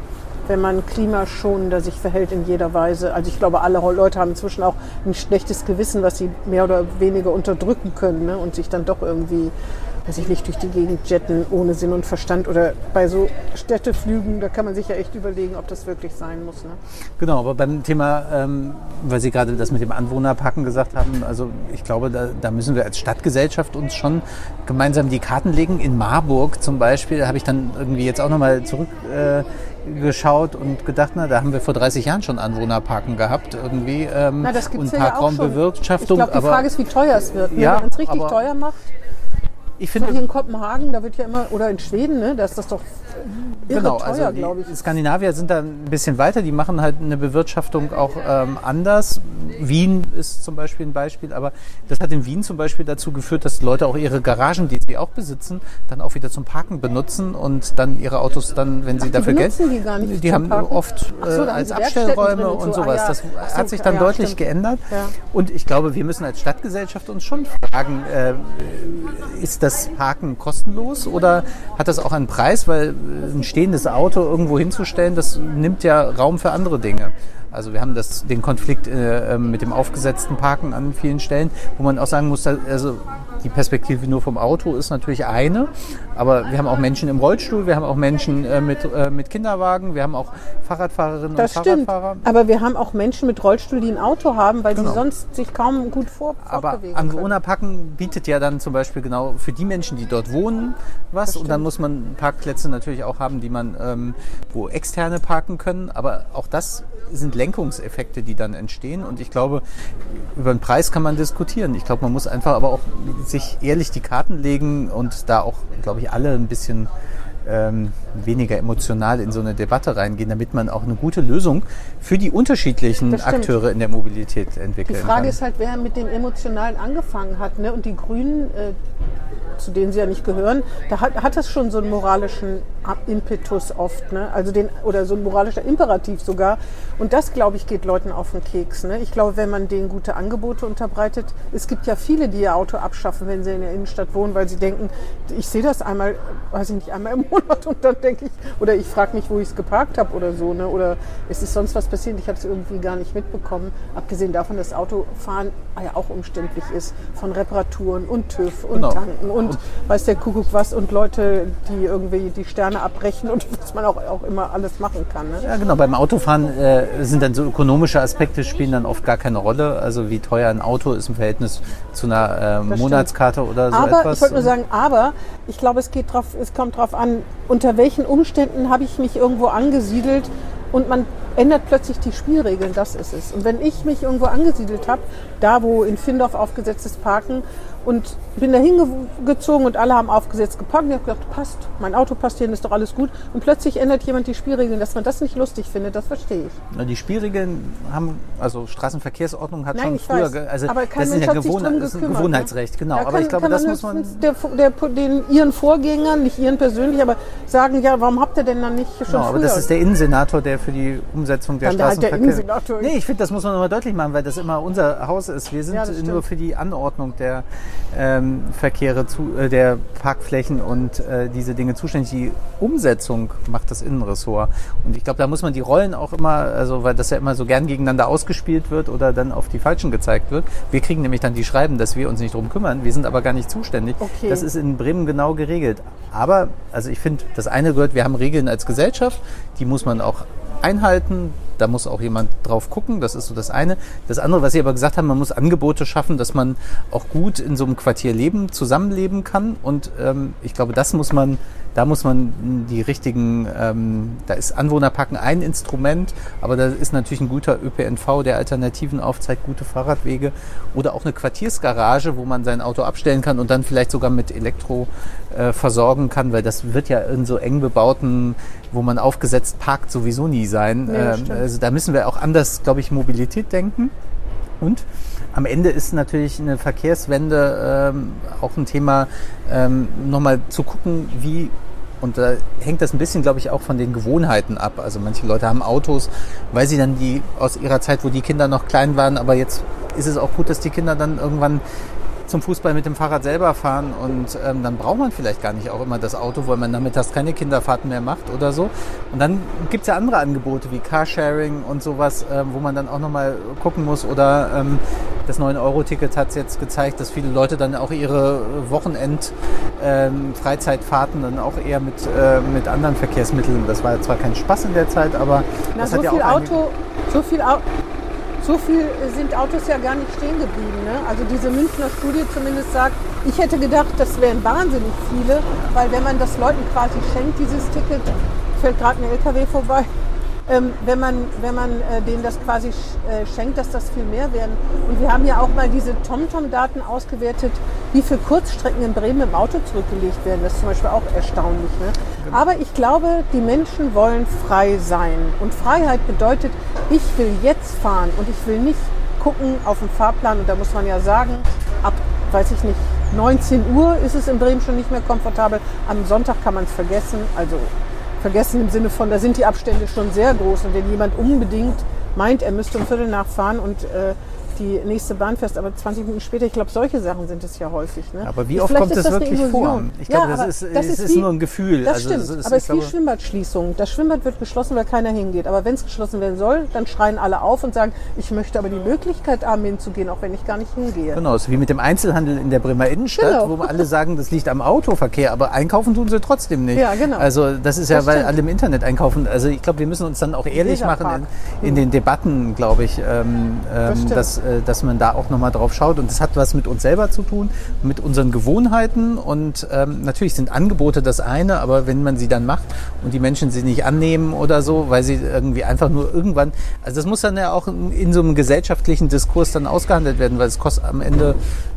wenn man klimaschonender sich verhält in jeder Weise. Also ich glaube, alle Leute haben inzwischen auch ein schlechtes Gewissen, was sie mehr oder weniger unterdrücken können ne? und sich dann doch irgendwie weiß ich nicht, durch die Gegend jetten ohne Sinn und Verstand oder bei so Städteflügen, da kann man sich ja echt überlegen, ob das wirklich sein muss. Ne? Genau, aber beim Thema, ähm, weil Sie gerade das mit dem Anwohnerpacken gesagt haben, also ich glaube, da, da müssen wir als Stadtgesellschaft uns schon gemeinsam die Karten legen. In Marburg zum Beispiel, habe ich dann irgendwie jetzt auch nochmal zurück... Äh, geschaut und gedacht, na, da haben wir vor 30 Jahren schon Anwohnerparken gehabt irgendwie ähm, na, das und Parkraumbewirtschaftung. Ja ich glaube, die Frage ist, wie teuer es wird. Ne? Ja, Wenn man es richtig teuer macht, ich finde, hier in Kopenhagen, da wird ja immer, oder in Schweden, ne, da ist das doch irre genau, teuer, also glaube ich. Skandinavier sind da ein bisschen weiter, die machen halt eine Bewirtschaftung auch ähm, anders. Wien ist zum Beispiel ein Beispiel, aber das hat in Wien zum Beispiel dazu geführt, dass Leute auch ihre Garagen, die sie auch besitzen, dann auch wieder zum Parken benutzen und dann ihre Autos dann, wenn sie Ach, dafür Geld, die, gar nicht die haben oft so, äh, als Abstellräume und, so. sowas. Ah, ja. Das so, hat sich dann ja, deutlich stimmt. geändert. Ja. Und ich glaube, wir müssen als Stadtgesellschaft uns schon fragen, äh, ist das das Parken kostenlos oder hat das auch einen Preis? Weil äh, ein stehendes Auto irgendwo hinzustellen, das nimmt ja Raum für andere Dinge. Also wir haben das, den Konflikt äh, ähm, mit dem aufgesetzten Parken an vielen Stellen, wo man auch sagen muss, also die Perspektive nur vom Auto ist natürlich eine, aber wir haben auch Menschen im Rollstuhl, wir haben auch Menschen äh, mit, äh, mit Kinderwagen, wir haben auch Fahrradfahrerinnen das und stimmt. Fahrradfahrer. Aber wir haben auch Menschen mit Rollstuhl, die ein Auto haben, weil genau. sie sonst sich kaum gut vor, aber Anwohnerpacken bietet ja dann zum Beispiel genau für die Menschen, die dort wohnen, was. Und dann muss man Parkplätze natürlich auch haben, die man, ähm, wo externe parken können. Aber auch das sind Lenkungseffekte, die dann entstehen. Und ich glaube, über den Preis kann man diskutieren. Ich glaube, man muss einfach aber auch sich ehrlich die Karten legen und da auch, glaube ich, alle ein bisschen ähm, weniger emotional in so eine Debatte reingehen, damit man auch eine gute Lösung für die unterschiedlichen Akteure in der Mobilität entwickeln kann. Die Frage kann. ist halt, wer mit dem Emotionalen angefangen hat. Ne? Und die Grünen, äh, zu denen sie ja nicht gehören, da hat, hat das schon so einen moralischen Impetus oft, ne? Also den, oder so ein moralischer Imperativ sogar. Und das, glaube ich, geht Leuten auf den Keks. Ne? Ich glaube, wenn man denen gute Angebote unterbreitet, es gibt ja viele, die ihr Auto abschaffen, wenn sie in der Innenstadt wohnen, weil sie denken, ich sehe das einmal, weiß ich nicht, einmal im Monat und dann denke ich, oder ich frage mich, wo ich es geparkt habe oder so, ne? Oder es ist sonst was passiert, ich habe es irgendwie gar nicht mitbekommen. Abgesehen davon, dass Autofahren ja auch umständlich ist, von Reparaturen und TÜV und Genau. Tanken und, weiß der Kuckuck was und Leute, die irgendwie die Sterne abbrechen und was man auch, auch immer alles machen kann. Ne? Ja, genau. Beim Autofahren äh, sind dann so ökonomische Aspekte spielen dann oft gar keine Rolle. Also wie teuer ein Auto ist im Verhältnis zu einer äh. Monatskarte oder so aber etwas. ich wollte nur sagen, aber ich glaube, es geht drauf, es kommt darauf an, unter welchen Umständen habe ich mich irgendwo angesiedelt und man ändert plötzlich die Spielregeln, das ist es. Und wenn ich mich irgendwo angesiedelt habe, da wo in Findorf aufgesetztes Parken und bin da hingezogen und alle haben aufgesetzt geparkt und ich habe gedacht, passt, mein Auto passt hier, ist doch alles gut. Und plötzlich ändert jemand die Spielregeln, dass man das nicht lustig findet, das verstehe ich. Na, Die Spielregeln haben, also Straßenverkehrsordnung hat Nein, schon früher, weiß. also aber kein das ist Mensch ja hat sich Gewohn drum das ist ein gekümmert, Gewohnheitsrecht, genau. Da aber kann, ich glaube, kann das muss man. Der, der, den ihren Vorgängern, nicht ihren persönlich, aber sagen, ja, warum habt ihr denn dann nicht schon Genau, aber früher? das ist der Innensenator, der für die Umsetzung der halt der Straßenverkehr... Innensenator. Nee, ich finde, das muss man nochmal deutlich machen, weil das immer unser Haus ist. Wir sind Ja, nur für die Anordnung der ähm, Verkehre, zu, äh, der Parkflächen und äh, diese Dinge zuständig. Die Umsetzung macht das Innenressort. Und ich glaube, da muss man die Rollen auch immer, also weil das ja immer so gern gegeneinander ausgespielt wird oder dann auf die Falschen gezeigt wird. Wir kriegen nämlich dann die Schreiben, dass wir uns nicht drum kümmern. Wir sind aber gar nicht zuständig. Okay. Das ist in Bremen genau geregelt. Aber, also ich finde, das eine gehört, wir haben Regeln als Gesellschaft, die muss man auch einhalten. Da muss auch jemand drauf gucken. Das ist so das eine. Das andere, was Sie aber gesagt haben, man muss Angebote schaffen, dass man auch gut in so einem Quartier leben, zusammenleben kann. Und ähm, ich glaube, das muss man, da muss man die richtigen, ähm, da ist Anwohnerpacken ein Instrument, aber da ist natürlich ein guter ÖPNV, der Alternativen aufzeigt, gute Fahrradwege oder auch eine Quartiersgarage, wo man sein Auto abstellen kann und dann vielleicht sogar mit Elektro äh, versorgen kann, weil das wird ja in so eng bebauten, wo man aufgesetzt parkt, sowieso nie sein. Nee, Ähm, also da müssen wir auch anders, glaube ich, Mobilität denken. Und am Ende ist natürlich eine Verkehrswende ähm, auch ein Thema, ähm, nochmal zu gucken, wie und da hängt das ein bisschen, glaube ich, auch von den Gewohnheiten ab. Also manche Leute haben Autos, weil sie dann die aus ihrer Zeit, wo die Kinder noch klein waren, aber jetzt ist es auch gut, dass die Kinder dann irgendwann zum Fußball mit dem Fahrrad selber fahren und ähm, dann braucht man vielleicht gar nicht auch immer das Auto, weil man nachmittags keine Kinderfahrten mehr macht oder so. Und dann gibt's ja andere Angebote wie Carsharing und sowas, ähm, wo man dann auch nochmal gucken muss. Oder ähm, das 9-Euro-Ticket hat jetzt gezeigt, dass viele Leute dann auch ihre Wochenend-Freizeitfahrten dann auch eher mit, äh, mit anderen Verkehrsmitteln, das war zwar kein Spaß in der Zeit, aber Na, das so hat ja viel auch Auto, so viel Au so viel sind Autos ja gar nicht stehen geblieben. Ne? Also diese Münchner Studie zumindest sagt, ich hätte gedacht, das wären wahnsinnig viele, weil wenn man das Leuten quasi schenkt, dieses Ticket, fällt gerade ein LKW vorbei, ähm, wenn man, wenn man äh, denen das quasi äh, schenkt, dass das viel mehr werden. Und wir haben ja auch mal diese TomTom-Daten ausgewertet, wie viele Kurzstrecken in Bremen im Auto zurückgelegt werden. Das ist zum Beispiel auch erstaunlich. Ne? Aber ich glaube, die Menschen wollen frei sein. Und Freiheit bedeutet, ich will jetzt fahren und ich will nicht gucken auf den Fahrplan. Und da muss man ja sagen, ab, weiß ich nicht, 19 Uhr ist es in Bremen schon nicht mehr komfortabel. Am Sonntag kann man es vergessen. Also vergessen im Sinne von, da sind die Abstände schon sehr groß. Und wenn jemand unbedingt meint, er müsste um Viertel nach fahren und äh, die nächste Bahn fährst, aber 20 Minuten später, ich glaube, solche Sachen sind es ja häufig. Ne? Aber wie oft Vielleicht kommt das eine wirklich vor? Ich glaube, Ja, das aber ist, das ist ist wie- nur ein Gefühl. Das Also stimmt, es ist- aber es ist wie glaube- Schwimmbadschließung. Das Schwimmbad wird geschlossen, weil keiner hingeht. Aber wenn es geschlossen werden soll, dann schreien alle auf und sagen, ich möchte aber die Möglichkeit haben, hinzugehen, auch wenn ich gar nicht hingehe. Genau, es ist wie mit dem Einzelhandel in der Bremer Innenstadt, Genau. wo alle sagen, das liegt am Autoverkehr, aber einkaufen tun sie trotzdem nicht. Ja, genau. Also das ist ja, Das weil stimmt. alle im Internet einkaufen. Also ich glaube, wir müssen uns dann auch ehrlich Jeder machen in, in den Debatten, glaube ich, ähm, ähm, stimmt. dass, äh, dass man da auch nochmal drauf schaut. Und das hat was mit uns selber zu tun, mit unseren Gewohnheiten. Und ähm, natürlich sind Angebote das eine, aber wenn man sie dann macht und die Menschen sie nicht annehmen oder so, weil sie irgendwie einfach nur irgendwann, also das muss dann ja auch in, in so einem gesellschaftlichen Diskurs dann ausgehandelt werden, weil es kostet am Ende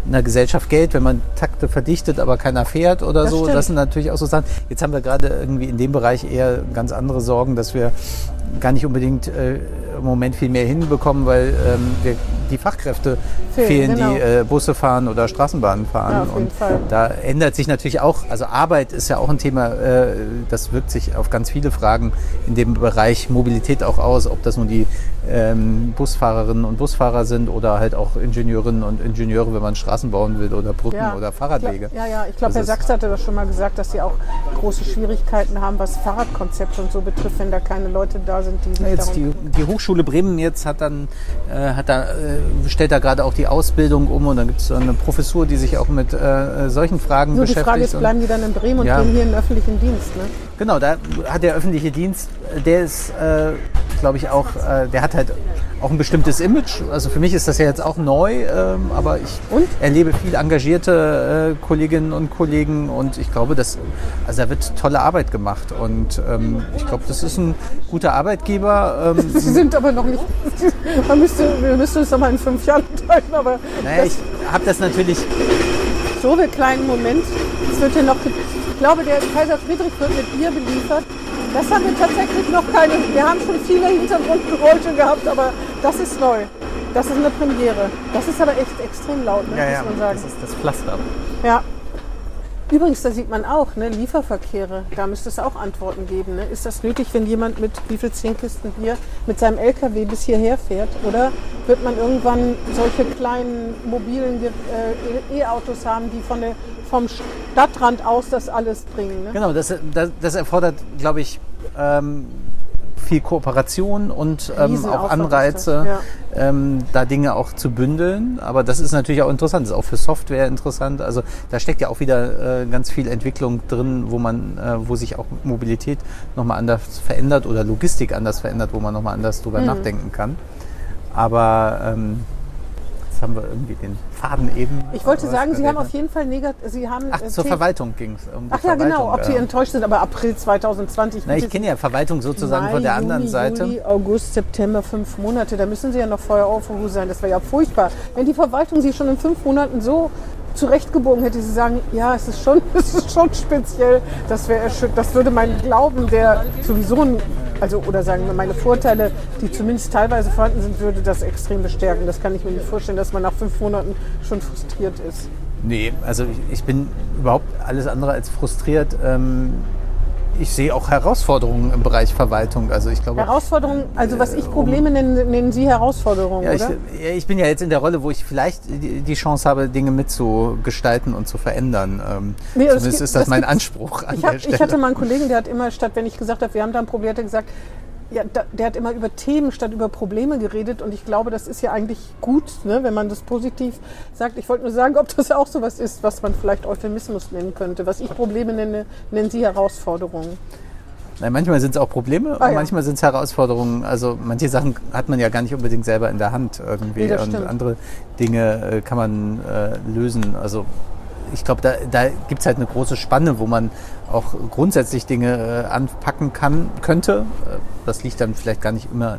einer Gesellschaft Geld, wenn man Takte verdichtet, aber keiner fährt oder Das so. stimmt. Das sind natürlich auch so Sachen. Jetzt haben wir gerade irgendwie in dem Bereich eher ganz andere Sorgen, dass wir gar nicht unbedingt äh, im Moment viel mehr hinbekommen, weil ähm, wir die Fachkräfte Fehlen, fehlen, genau. die äh, Busse fahren oder Straßenbahnen fahren. Ja, und Fall. da ändert sich natürlich auch, also Arbeit ist ja auch ein Thema, äh, das wirkt sich auf ganz viele Fragen in dem Bereich Mobilität auch aus, ob das nun die ähm, Busfahrerinnen und Busfahrer sind oder halt auch Ingenieurinnen und Ingenieure, wenn man Straßen bauen will oder Brücken oder Fahrradwege. Ja, ja, ich glaube, Herr Sachs hatte das schon mal gesagt, dass sie auch große Schwierigkeiten haben, was Fahrradkonzepte und so betrifft, wenn da keine Leute da sind, die sich Jetzt die, die Hochschule Bremen jetzt hat dann äh, hat da, äh, stellt da gerade auch die Ausbildung um und dann gibt es so eine Professur, die sich auch mit äh, solchen Fragen Nur die beschäftigt. Frage ist, bleiben die dann in Bremen und Ja. gehen hier in den öffentlichen Dienst? Ne? Genau, da hat der öffentliche Dienst, äh, der ist, äh, glaube ich, auch, äh, der hat halt auch ein bestimmtes Image. Also für mich ist das ja jetzt auch neu, ähm, aber ich Und? erlebe viel engagierte äh, Kolleginnen und Kollegen und ich glaube, dass, also da wird tolle Arbeit gemacht und ähm, ich glaube, das ist ein guter Arbeitgeber. Ähm, Sie sind aber noch nicht... Man müsste, wir müssen uns noch mal in fünf Jahren unterhalten, aber naja, ich habe das natürlich so wir kleinen Moment. Es wird hier noch... Ich glaube, der Kaiser Friedrich wird mit Bier beliefert. Das haben wir tatsächlich noch keine... Wir haben schon viele Hintergrundgeräusche gehabt, aber das ist neu. Das ist eine Premiere. Das ist aber echt extrem laut, ne, muss man sagen. das ist das Pflaster. Ja. Übrigens, da sieht man auch, ne, Lieferverkehre, da müsste es auch Antworten geben. Ne? Ist das nötig, wenn jemand mit wie viel zehn Kisten Bier mit seinem LKW bis hierher fährt? Oder wird man irgendwann solche kleinen mobilen äh, E-Autos haben, die von der, vom Stadtrand aus das alles bringen? Ne? Genau, das, das, das erfordert, glaube ich, ähm, viel Kooperation und ähm, auch Anreize, das, ähm, da Dinge auch zu bündeln. Aber das ist natürlich auch interessant, das ist auch für Software interessant. Also da steckt ja auch wieder äh, ganz viel Entwicklung drin, wo man, äh, wo sich auch Mobilität nochmal anders verändert oder Logistik anders verändert, wo man nochmal anders drüber Mhm. nachdenken kann. Aber ähm, jetzt haben wir irgendwie den Faden eben. Ich wollte äh, sagen, Sie haben auf jeden Fall negativ. Sie haben. Ach, äh, zur Verwaltung ging es. Um Ach ja, genau, ob Sie enttäuscht sind, aber April 2020. Na, ich kenne ja Verwaltung sozusagen Mai, von der anderen Juni, Seite. Juli, August, September, fünf Monate. Da müssen Sie ja noch vorher aufgerufen sein. Das wäre ja furchtbar. Wenn die Verwaltung Sie schon in fünf Monaten so zurechtgebogen hätte, Sie sagen, ja, es ist schon, es ist schon speziell. Das wäre das würde meinen Glauben, der sowieso, also oder sagen wir meine Vorteile, die zumindest teilweise vorhanden sind, würde das extrem bestärken. Das kann ich mir nicht vorstellen, dass man nach fünf Monaten schon frustriert ist. Nee, also ich, ich bin überhaupt alles andere als frustriert. Ähm, ich sehe auch Herausforderungen im Bereich Verwaltung. Also ich glaube, Herausforderungen, also was ich Probleme nenne, nennen Sie Herausforderungen, ja, ich, oder? ich bin ja jetzt in der Rolle, wo ich vielleicht die, Chance habe, Dinge mitzugestalten und zu verändern. Ähm, Nee, das zumindest gibt- ist das, das mein Anspruch an Ich, der hab, Stelle. ich hatte mal einen Kollegen, der hat immer, statt wenn ich gesagt habe, wir haben da ein Problem, hat er gesagt, ja, der hat immer über Themen statt über Probleme geredet und ich glaube, das ist ja eigentlich gut, ne, wenn man das positiv sagt. Ich wollte nur sagen, ob das auch sowas ist, was man vielleicht Euphemismus nennen könnte. Was ich Probleme nenne, nennen Sie Herausforderungen. Nein, manchmal sind es auch Probleme Ah, und ja. manchmal sind es Herausforderungen. Also manche Sachen hat man ja gar nicht unbedingt selber in der Hand irgendwie Nee, und andere Dinge äh, kann man äh, lösen. Also ich glaube, da, da gibt es halt eine große Spanne, wo man auch grundsätzlich Dinge äh, anpacken kann, könnte. Äh, Das liegt dann vielleicht gar nicht immer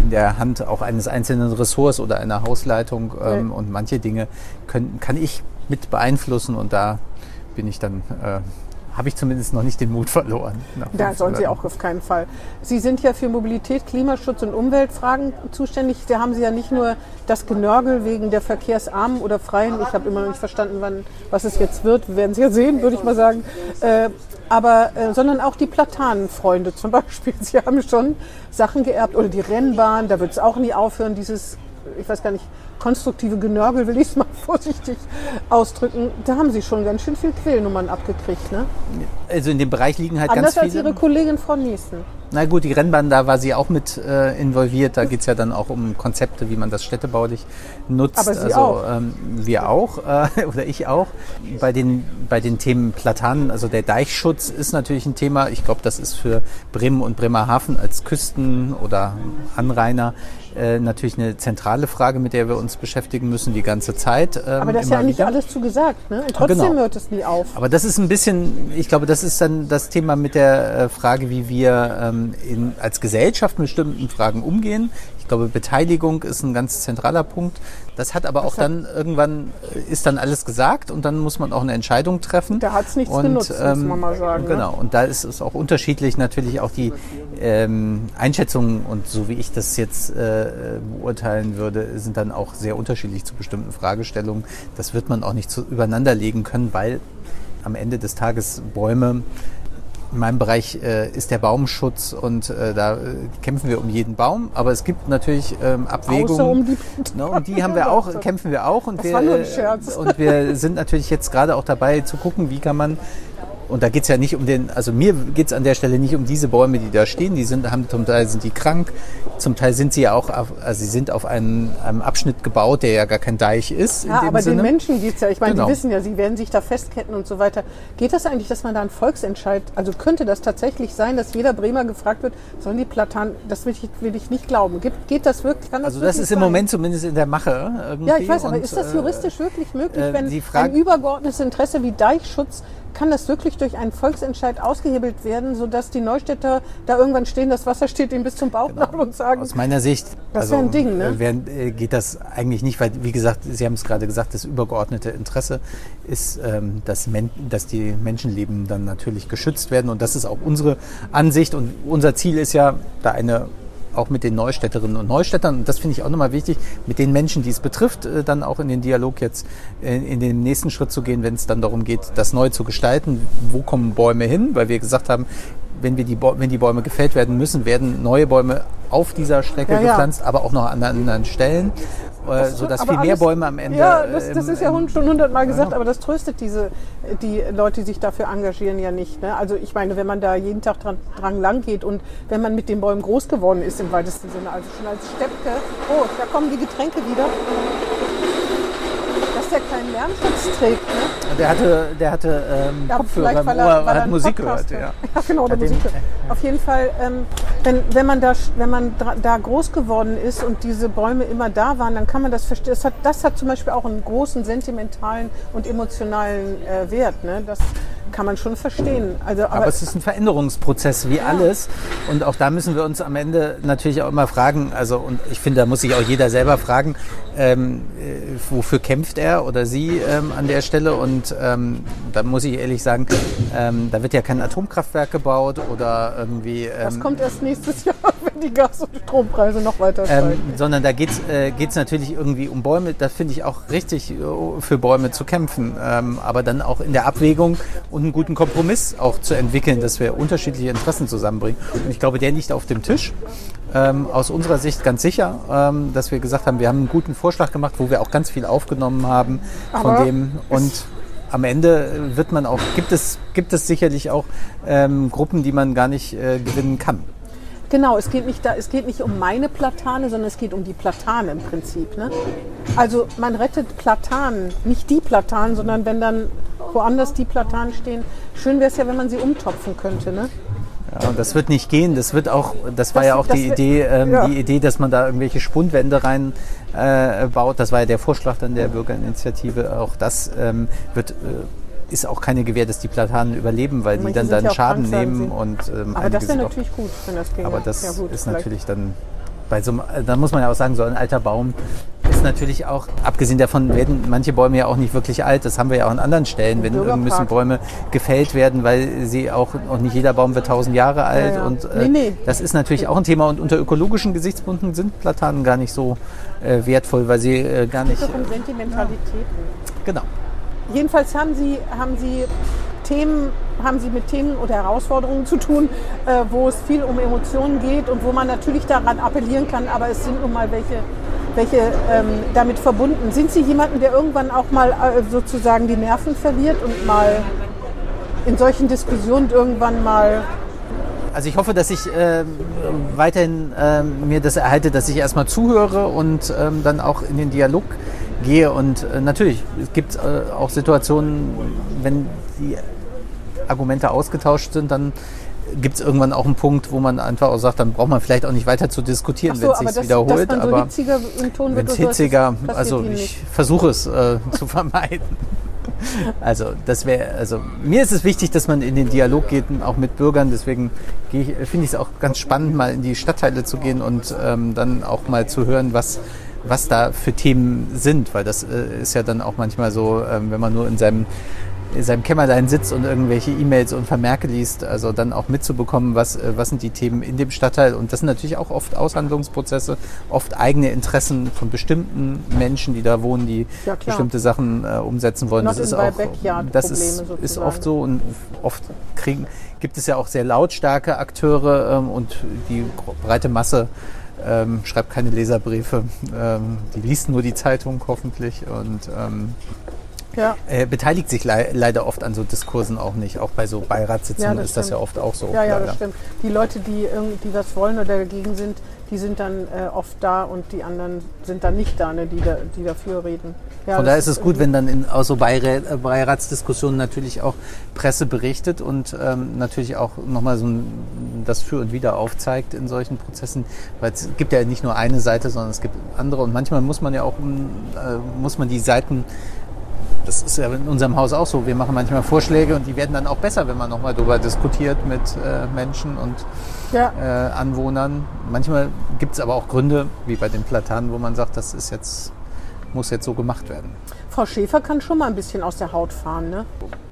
in der Hand auch eines einzelnen Ressorts oder einer Hausleitung. Ähm, Nee. Und manche Dinge können, kann ich mit beeinflussen und da bin ich dann, äh, habe ich zumindest noch nicht den Mut verloren. Da sollen Sie auch auf keinen Fall. Sie sind ja für Mobilität, Klimaschutz und Umweltfragen zuständig. Da haben Sie ja nicht nur das Genörgel wegen der verkehrsarmen oder freien. Ich habe immer noch nicht verstanden, wann, was es jetzt wird. Wir werden es ja sehen, würde ich mal sagen. Äh, aber, äh, sondern auch die Platanenfreunde zum Beispiel. Sie haben schon Sachen geerbt oder die Rennbahn. Da wird es auch nie aufhören. Dieses, ich weiß gar nicht, konstruktive Genörgel will ich es mal vorsichtig ausdrücken. Da haben Sie schon ganz schön viel Quälnummern abgekriegt, ne? Also in dem Bereich liegen halt Anders ganz als viele. Ihre Kollegin Frau Niesen. Na gut, die Rennbahn, da war sie auch mit äh, involviert. Da geht's ja dann auch um Konzepte, wie man das städtebaulich nutzt. Aber Sie also auch. Ähm, wir auch äh, oder ich auch. Bei den, bei den Themen Platanen, also der Deichschutz ist natürlich ein Thema. Ich glaube, das ist für Bremen und Bremerhaven als Küsten- oder Anrainer äh, natürlich eine zentrale Frage, mit der wir uns beschäftigen müssen die ganze Zeit. Ähm, Aber das ist ja nicht wieder. alles zugesagt. Ne? Und trotzdem Genau. hört es nie auf. Aber das ist ein bisschen, ich glaube, das ist dann das Thema mit der äh, Frage, wie wir ähm, in, als Gesellschaft mit bestimmten Fragen umgehen. Ich glaube, Beteiligung ist ein ganz zentraler Punkt. Das hat aber auch dann irgendwann, äh, ist dann alles gesagt und dann muss man auch eine Entscheidung treffen. Da hat's nichts und, genutzt, muss man mal sagen, ne? Genau, und da ist es auch unterschiedlich natürlich auch die ähm, Einschätzungen und so wie ich das jetzt äh, beurteilen würde, sind dann auch sehr unterschiedlich zu bestimmten Fragestellungen. Das wird man auch nicht zu, übereinander legen können, weil am Ende des Tages Bäume in meinem Bereich äh, ist der Baumschutz und äh, da äh, kämpfen wir um jeden Baum. Aber es gibt natürlich ähm, Abwägungen. Außer um die, ne, und die haben wir auch, kämpfen wir auch. Und Das wir, war nur ein äh, Scherz. und wir sind natürlich jetzt gerade auch dabei zu gucken, wie kann man und da geht es ja nicht um den, also mir geht es an der Stelle nicht um diese Bäume, die da stehen. Die sind, haben zum Teil sind die krank, zum Teil sind sie ja auch, auf, also sie sind auf einem, einem Abschnitt gebaut, der ja gar kein Deich ist. Ja, aber Sinne. den Menschen geht's ja. Ich meine, Genau. die wissen ja, sie werden sich da festketten und so weiter. Geht das eigentlich, dass man da einen Volksentscheid, also könnte das tatsächlich sein, dass jeder Bremer gefragt wird, sollen die Platanen, das will ich, will ich nicht glauben. Geht, geht das wirklich? Kann das Also das ist im sein? Moment zumindest in der Mache. Irgendwie. Ja, ich weiß, aber Und, ist das äh, juristisch wirklich möglich, äh, wenn Frage- ein übergeordnetes Interesse wie Deichschutz, kann das wirklich durch einen Volksentscheid ausgehebelt werden, sodass die Neustädter da irgendwann stehen, das Wasser steht ihnen bis zum Bauchnabel und sagen, Aus meiner Sicht Das also, ein Ding, ne? äh, wär- äh, geht das eigentlich nicht, weil, wie gesagt, Sie haben es gerade gesagt, das übergeordnete Interesse ist, ähm, dass, Men dass die Menschenleben dann natürlich geschützt werden. Und das ist auch unsere Ansicht. Und unser Ziel ist ja, da eine auch mit den Neustädterinnen und Neustädtern, und das finde ich auch nochmal wichtig, mit den Menschen, die es betrifft, äh, dann auch in den Dialog jetzt in, in den nächsten Schritt zu gehen, wenn es dann darum geht, das neu zu gestalten. Wo kommen Bäume hin? Weil wir gesagt haben, wenn, wir die, wenn die Bäume gefällt werden müssen, werden neue Bäume auf dieser Strecke Ja, ja. gepflanzt, aber auch noch an anderen Stellen, äh, sodass viel mehr alles- Bäume am Ende. Ja, das, das ähm, ist ja schon hundertmal gesagt, aber das tröstet diese die Leute, die sich dafür engagieren, ja nicht. Ne? Also ich meine, wenn man da jeden Tag dran, dran lang geht und wenn man mit den Bäumen groß geworden ist im weitesten Sinne, also schon als Steppke, oh, da kommen die Getränke wieder. Dass der keinen Lärmschutz trägt, ne? Der hatte, der hatte ähm, Ja, Kopfhörer im Ohr, er, hat Musik gehört. Ja. Ja, genau, der den- Musik gehört. Auf jeden Fall, ähm, wenn, wenn man, da, wenn man da groß geworden ist und diese Bäume immer da waren, dann kann man das verstehen. Das hat, das hat zum Beispiel auch einen großen sentimentalen und emotionalen äh, Wert. Ne? Das kann man schon verstehen. Also, aber, Aber es ist ein Veränderungsprozess wie alles. Und auch da müssen wir uns am Ende natürlich auch immer fragen, also und ich finde, da muss sich auch jeder selber fragen, ähm, äh, wofür kämpft er oder sie ähm, an der Stelle. Und ähm, da muss ich ehrlich sagen, ähm, da wird ja kein Atomkraftwerk gebaut oder irgendwie. das Ähm, kommt erst nächstes Jahr, wenn die Gas- und Strompreise noch weiter ähm, steigen. sondern da geht es äh, natürlich irgendwie um Bäume. Das finde ich auch richtig, äh, für Bäume zu kämpfen. Ähm, aber dann auch in der Abwägung und einen guten Kompromiss auch zu entwickeln, dass wir unterschiedliche Interessen zusammenbringen. Und ich glaube, der liegt auf dem Tisch. Ähm, aus unserer Sicht ganz sicher, ähm, dass wir gesagt haben, wir haben einen guten Vorschlag gemacht, wo wir auch ganz viel aufgenommen haben von Aber dem. Und am Ende wird man auch, gibt es, gibt es sicherlich auch ähm, Gruppen, die man gar nicht äh, gewinnen kann. Genau, es geht, nicht da, es geht nicht um meine Platane, sondern es geht um die Platane im Prinzip. Ne? Also man rettet Platanen, nicht die Platanen, sondern wenn dann woanders die Platanen stehen. Schön wäre es ja, wenn man sie umtopfen könnte. Ne? Ja, das wird nicht gehen. Das wird auch, das war Das- ja auch die Idee, ähm, ja. die Idee, dass man da irgendwelche Spundwände rein äh, baut. Das war ja der Vorschlag dann der Bürgerinitiative. Auch das ähm, wird äh, ist auch keine Gewähr, dass die Platanen überleben, weil die dann dann ja Schaden nehmen und ähm, Aber das wäre auch- natürlich gut, wenn das ginge. aber das ja, gut, ist vielleicht. natürlich dann bei so einem, da muss man ja auch sagen, so ein alter Baum ist natürlich auch, abgesehen davon werden manche Bäume ja auch nicht wirklich alt. Das haben wir ja auch an anderen Stellen, wenn Bürgerpark. irgendwie müssen Bäume gefällt werden, weil sie auch, auch nicht jeder Baum wird tausend Jahre alt. ja. Und Nee, äh, nee. das ist natürlich auch ein Thema. Und unter ökologischen Gesichtspunkten sind Platanen gar nicht so äh, wertvoll, weil sie äh, gar nicht. Es geht doch um Sentimentalitäten. Genau. Jedenfalls haben Sie, haben Sie Themen, haben Sie mit Themen oder Herausforderungen zu tun, äh, wo es viel um Emotionen geht und wo man natürlich daran appellieren kann, aber es sind nun mal welche, welche ähm, damit verbunden. Sind Sie jemanden, der irgendwann auch mal äh, sozusagen die Nerven verliert und mal in solchen Diskussionen irgendwann mal Also ich hoffe, dass ich ähm, weiterhin ähm, mir das erhalte, dass ich erstmal zuhöre und ähm, dann auch in den Dialog gehe. Und äh, natürlich, es gibt äh, auch Situationen, wenn die Argumente ausgetauscht sind, dann gibt es irgendwann auch einen Punkt, wo man einfach auch sagt, dann braucht man vielleicht auch nicht weiter zu diskutieren, Ach wenn so, es sich das, wiederholt. dass man so aber hitziger im Ton wird wenn es oder so, hitziger, also ich versuche es äh, zu vermeiden. Also das wäre, also mir ist es wichtig, dass man in den Dialog geht, auch mit Bürgern. Deswegen finde ich es auch ganz spannend, mal in die Stadtteile zu gehen und ähm, dann auch mal zu hören, was was da für Themen sind, weil das äh, ist ja dann auch manchmal so, ähm, wenn man nur in seinem in seinem Kämmerlein sitzt und irgendwelche E-Mails und Vermerke liest, also dann auch mitzubekommen, was, äh, was sind die Themen in dem Stadtteil. Und das sind natürlich auch oft Aushandlungsprozesse, oft eigene Interessen von bestimmten Menschen, die da wohnen, die Ja, bestimmte Sachen äh, umsetzen wollen. Not das ist auch, das ist, ist oft so und oft kriegen, gibt es ja auch sehr lautstarke Akteure ähm, und die breite Masse ähm, schreibt keine Leserbriefe, ähm, die liest nur die Zeitung hoffentlich und ähm, Ja, äh, beteiligt sich lei leider oft an so Diskursen auch nicht. Auch bei so Beiratssitzungen Ja, ist das ja stimmt. oft auch so. ja, ja, leider. das stimmt. Die Leute, die irgendwie was wollen oder dagegen sind, die sind dann äh, oft da und die anderen sind dann nicht da, ne, die, da, die dafür reden. Ja, Von daher ist es gut, irgendwie- wenn dann in aus so Beirä äh, Beiratsdiskussionen natürlich auch Presse berichtet und ähm, natürlich auch nochmal so ein, das Für und Wider aufzeigt in solchen Prozessen. Weil es gibt ja nicht nur eine Seite, sondern es gibt andere. Und manchmal muss man ja auch mm, äh, muss man die Seiten das ist ja in unserem Haus auch so. Wir machen manchmal Vorschläge und die werden dann auch besser, wenn man nochmal darüber diskutiert mit äh, Menschen und Ja, äh, Anwohnern. Manchmal gibt es aber auch Gründe, wie bei den Platanen, wo man sagt, das ist jetzt, muss jetzt so gemacht werden. Frau Schäfer kann schon mal ein bisschen aus der Haut fahren, ne?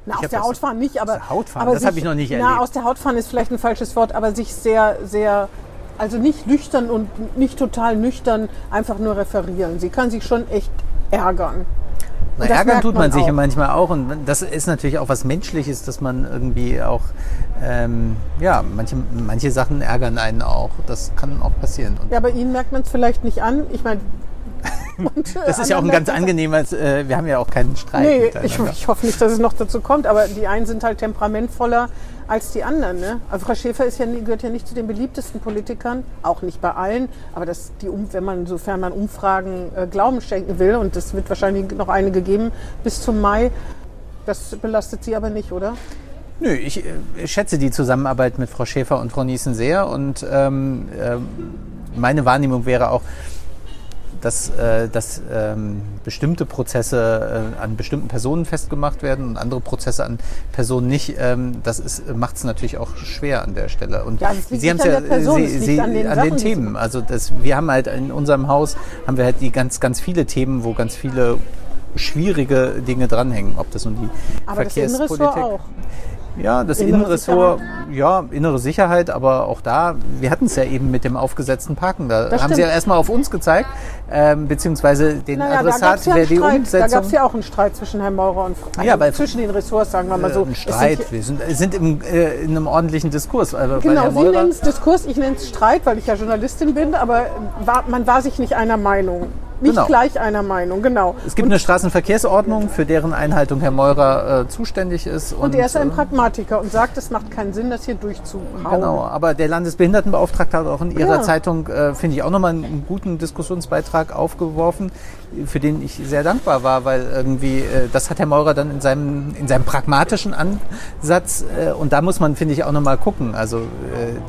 Na, aus der Haut fahren nicht, aber. der Haut fahren? aber Das sich- hab ich noch nicht Na, erlebt. aus der Haut fahren ist vielleicht ein falsches Wort, aber sich sehr, sehr. Also nicht nüchtern und nicht total nüchtern einfach nur referieren. Sie kann sich schon echt ärgern. Na, ärgern tut man man sich ja manchmal auch und das ist natürlich auch was Menschliches, dass man irgendwie auch, ähm, ja, manche, manche Sachen ärgern einen auch. Das kann auch passieren. Und Ja, bei Ihnen merkt man es vielleicht nicht an. Ich meine. Und, äh, das ist ja auch ein ganz angenehmes, äh, wir haben ja auch keinen Streit Nee, ich, ich hoffe nicht, dass es noch dazu kommt, aber die einen sind halt temperamentvoller als die anderen. Ne? Also Frau Schäfer ja, gehört ja nicht zu den beliebtesten Politikern, auch nicht bei allen, aber das, die, wenn man, sofern man Umfragen äh, Glauben schenken will, und das wird wahrscheinlich noch eine gegeben bis zum Mai, das belastet Sie aber nicht, oder? Nö, ich, äh, ich schätze die Zusammenarbeit mit Frau Schäfer und Frau Niesen sehr und ähm, ähm, meine Wahrnehmung wäre auch, dass, äh, dass ähm, bestimmte Prozesse äh, an bestimmten Personen festgemacht werden und andere Prozesse an Personen nicht. Ähm, das macht es natürlich auch schwer an der Stelle. Und Ja, liegt Sie haben es der Person, Sie, Sie, an den an Sachen, den Themen. Also das, wir haben halt in unserem Haus haben wir halt die ganz, ganz viele Themen, wo ganz viele schwierige Dinge dranhängen, ob das nun die Aber das Verkehrspolitik auch. Ja, das Innere Innenressort, ja, innere Sicherheit, aber auch da, wir hatten es ja eben mit dem aufgesetzten Parken. Da Das haben sie stimmt. ja erstmal auf uns gezeigt, ähm, beziehungsweise den Naja, da Adressat, es ja wer die Streit. Da Umsetzung. gab es ja auch einen Streit zwischen Herrn Maurer und also Ja, weil- zwischen den Ressorts, sagen wir mal so. äh, ein sind Streit. hier- Wir sind, sind im, äh, in einem ordentlichen Diskurs. Weil, weil Genau, Sie nennen es Diskurs, ich nenne es Streit, weil ich ja Journalistin bin, aber war, man war sich nicht einer Meinung. Nicht Genau. gleich einer Meinung, genau. es gibt eine Straßenverkehrsordnung, für deren Einhaltung Herr Meurer äh, zuständig ist. Und er ist ein äh, Pragmatiker und sagt, es macht keinen Sinn, das hier durchzuhauen. Genau, aber der Landesbehindertenbeauftragte hat auch in ihrer Ja. Zeitung, äh, finde ich, auch nochmal einen guten Diskussionsbeitrag aufgeworfen, für den ich sehr dankbar war, weil irgendwie, äh, das hat Herr Meurer dann in seinem, in seinem pragmatischen Ansatz, äh, und da muss man, finde ich, auch nochmal gucken. Also äh,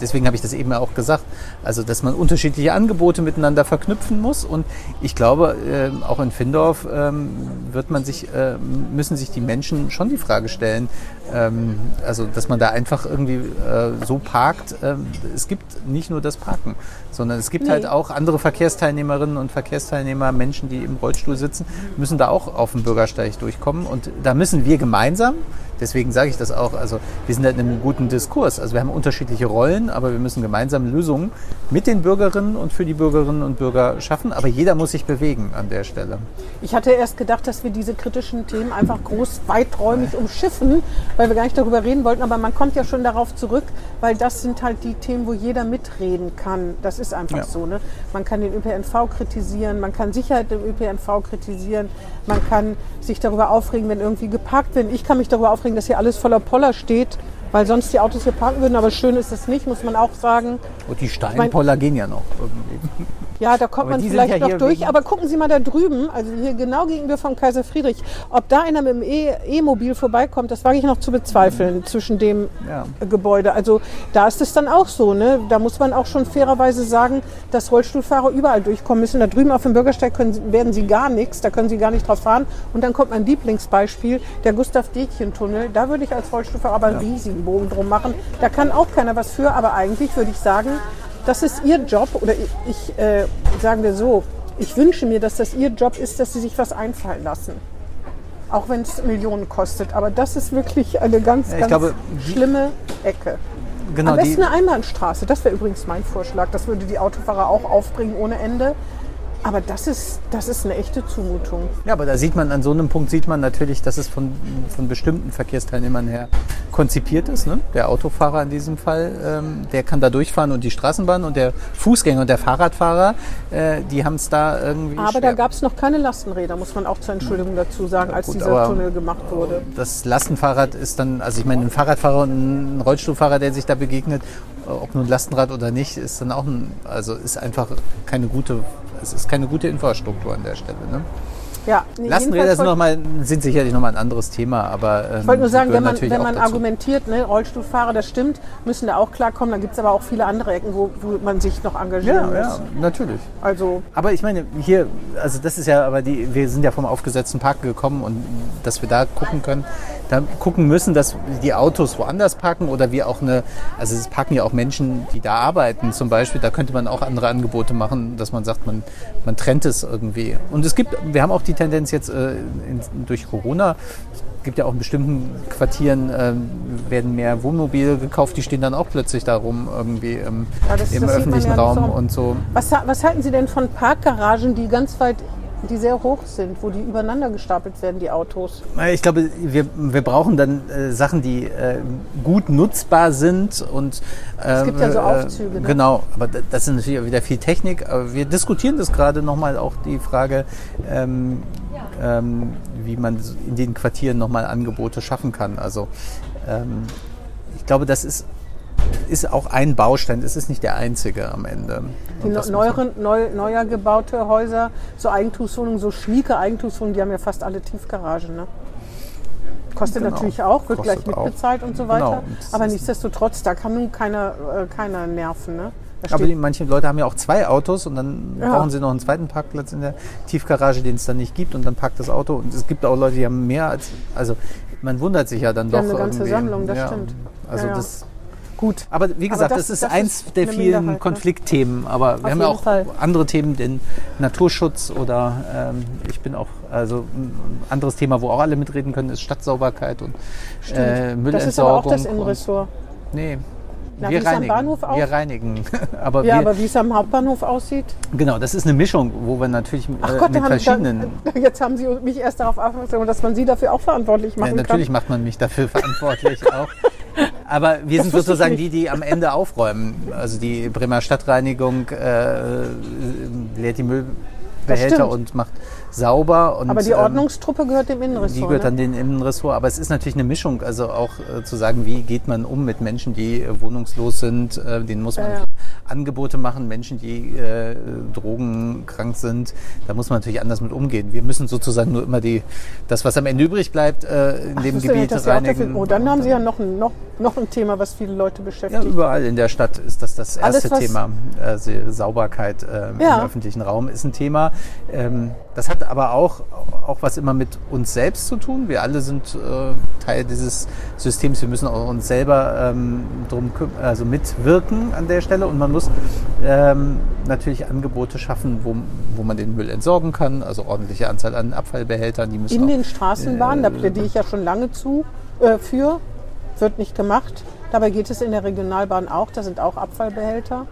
deswegen habe ich das eben auch gesagt, also dass man unterschiedliche Angebote miteinander verknüpfen muss. Und ich glaube, äh, auch in Findorf ähm, wird man sich, äh, müssen sich die Menschen schon die Frage stellen, ähm, also dass man da einfach irgendwie äh, so parkt. Ähm, es gibt nicht nur das Parken, sondern es gibt Nee. halt auch andere Verkehrsteilnehmerinnen und Verkehrsteilnehmer, Menschen, die im Rollstuhl sitzen, müssen da auch auf dem Bürgersteig durchkommen. Und da müssen wir gemeinsam, deswegen sage ich das auch, also wir sind halt in einem guten Diskurs. Also wir haben unterschiedliche Rollen, aber wir müssen gemeinsam Lösungen mit den Bürgerinnen und für die Bürgerinnen und Bürger schaffen. Aber jeder muss sich bewegen an der Stelle. Ich hatte erst gedacht, dass wir diese kritischen Themen einfach groß weiträumig umschiffen, weil wir gar nicht darüber reden wollten, aber man kommt ja schon darauf zurück, weil das sind halt die Themen, wo jeder mitreden kann. Das ist einfach Ja. so. Ne? Man kann den ÖPNV kritisieren, man kann Sicherheit im ÖPNV kritisieren, man kann sich darüber aufregen, wenn irgendwie geparkt wird. Ich kann mich darüber aufregen, dass hier alles voller Poller steht, weil sonst die Autos hier parken würden, aber schön ist es nicht, muss man auch sagen. Und die Steinpoller gehen ja noch irgendwie. Ja, da kommt Aber man vielleicht ja noch durch. Aber gucken Sie mal da drüben, also hier genau gegenüber vom Kaiser Friedrich, ob da einer mit dem E- E-Mobil vorbeikommt, das wage ich noch zu bezweifeln zwischen dem Ja. äh, Gebäude. Also da ist es dann auch so. Ne? Da muss man auch schon fairerweise sagen, dass Rollstuhlfahrer überall durchkommen müssen. Da drüben auf dem Bürgersteig können, werden sie gar nichts, da können sie gar nicht drauf fahren. Und dann kommt mein Lieblingsbeispiel, der Gustav-Dätchen-Tunnel. Da würde ich als Rollstuhlfahrer aber einen riesigen Bogen drum machen. Da kann auch keiner was für, aber eigentlich würde ich sagen, das ist Ihr Job oder ich, äh, sagen wir so, ich wünsche mir, dass das Ihr Job ist, dass Sie sich was einfallen lassen. Auch wenn es Millionen kostet. Aber das ist wirklich eine ganz, Ja, ganz glaube, schlimme Ecke. Genau, Am besten eine Einbahnstraße. Das wäre übrigens mein Vorschlag. Das würde die Autofahrer auch aufbringen ohne Ende. Aber das ist, das ist eine echte Zumutung. ja, aber da sieht man, an so einem Punkt sieht man natürlich, dass es von, von bestimmten Verkehrsteilnehmern her konzipiert ist. Ne? Der Autofahrer in diesem Fall, ähm, der kann da durchfahren und die Straßenbahn und der Fußgänger und der Fahrradfahrer, äh, die haben es da irgendwie Aber schwer. da gab es noch keine Lastenräder, muss man auch zur Entschuldigung dazu sagen, als gut, dieser Tunnel gemacht wurde. das Lastenfahrrad ist dann, also ich meine, ein Fahrradfahrer und ein Rollstuhlfahrer, der sich da begegnet, ob nun Lastenrad oder nicht, ist dann auch ein, also ist einfach keine gute, es ist keine gute Infrastruktur an der Stelle. Ne? Ja, Lastenräder sind, noch mal, sind sicherlich nochmal ein anderes Thema, aber ähm, Ich wollte nur sagen, wenn man, wenn man argumentiert, ne, Rollstuhlfahrer, das stimmt, müssen da auch klarkommen. Dann gibt es aber auch viele andere Ecken, wo, wo man sich noch engagieren Ja, muss. ja, natürlich. Also Aber ich meine, hier, also das ist ja, aber die, wir sind ja vom aufgesetzten Park gekommen und dass wir da gucken können, da gucken müssen, dass die Autos woanders parken oder wir auch eine, also es parken ja auch Menschen, die da arbeiten zum Beispiel, da könnte man auch andere Angebote machen, dass man sagt, man, man trennt es irgendwie. Und es gibt, wir haben auch die Tendenz jetzt äh, in, durch Corona, es gibt ja auch in bestimmten Quartieren, ähm, werden mehr Wohnmobile gekauft, die stehen dann auch plötzlich da rum irgendwie ähm, Ja, das- im das öffentlichen ja Raum so. und so. was, was halten Sie denn von Parkgaragen, die ganz weit, die sehr hoch sind, wo die übereinander gestapelt werden, die Autos? Äh, Ich glaube, wir, wir brauchen dann äh, Sachen, die äh, gut nutzbar sind und äh, Es gibt ja so Aufzüge, ne? Genau, aber da- das ist natürlich auch wieder viel Technik. Aber wir diskutieren das gerade nochmal auch die Frage, ähm, ähm, wie man in den Quartieren nochmal Angebote schaffen kann. Also ähm, ich glaube, das ist ist auch ein Baustein, es ist nicht der einzige am Ende. Die Und neueren, neu, neuer gebaute Häuser, so Eigentumswohnungen, so schnieke Eigentumswohnungen, die haben ja fast alle Tiefgaragen. Ne? Kostet Genau. natürlich auch, wird Kostet gleich auch. mitbezahlt und so Genau. weiter. Und das Aber nichtsdestotrotz, da kann nun keiner, äh, keiner nerven. Ne? Aber die, manche Leute haben ja auch zwei Autos und dann Ja. brauchen sie noch einen zweiten Parkplatz in der Tiefgarage, den es dann nicht gibt und dann parkt das Auto. Und es gibt auch Leute, die haben mehr als, also man wundert sich ja dann Die doch eine ganze irgendwie. Sammlung, das ja. stimmt. Also Ja, ja. das, Gut. aber wie gesagt, das- das, ist das eins ist der vielen ne? Konfliktthemen. Aber wir haben ja auch Fall. andere Themen, den Naturschutz oder ähm, ich bin auch, also ein anderes Thema, wo auch alle mitreden können, ist Stadtsauberkeit und äh, Müllentsorgung. Das ist aber auch das Innenressort. Nee. Na, wir reinigen. Wir reinigen. aber Ja, wir, aber wie es am Hauptbahnhof aussieht. Genau, das ist eine Mischung, wo wir natürlich Ach äh, Gott, mit da haben, verschiedenen. da, jetzt haben Sie mich erst darauf aufmerksam dass man Sie dafür auch verantwortlich Ja, machen natürlich kann. macht man mich dafür verantwortlich auch. Aber wir Das sind sozusagen die, die am Ende aufräumen. Also die Bremer Stadtreinigung äh, leert die Müllbehälter und macht sauber. Und, Aber die ähm, Ordnungstruppe gehört dem Innenressort. Die gehört ne? an den Innenressort, aber es ist natürlich eine Mischung, also auch äh, zu sagen, wie geht man um mit Menschen, die äh, wohnungslos sind, äh, denen muss man Ja, ja. Angebote machen, Menschen, die äh, drogenkrank sind, da muss man natürlich anders mit umgehen. Wir müssen sozusagen nur immer die, das, was am Ende übrig bleibt, äh, in Ach, dem ja Gebiet ja reinigen. Oh, dann haben Sie ja noch ein, noch, noch ein Thema, was viele Leute ja, beschäftigt. überall in der Stadt ist das das Alles, erste was- Thema. Also Sauberkeit äh, Ja. im öffentlichen Raum ist ein Thema. Ähm, das hat aber auch, auch was immer mit uns selbst zu tun. Wir alle sind äh, Teil dieses Systems. Wir müssen auch uns selber ähm, drum also mitwirken an der Stelle. Und man muss ähm, natürlich Angebote schaffen, wo, wo man den Müll entsorgen kann. Also ordentliche Anzahl an Abfallbehältern. Die müssen In auch, den Straßenbahnen, da plädiere ich ja schon lange zu, äh, für, wird nicht gemacht. Dabei geht es in der Regionalbahn auch, da sind auch Abfallbehälter.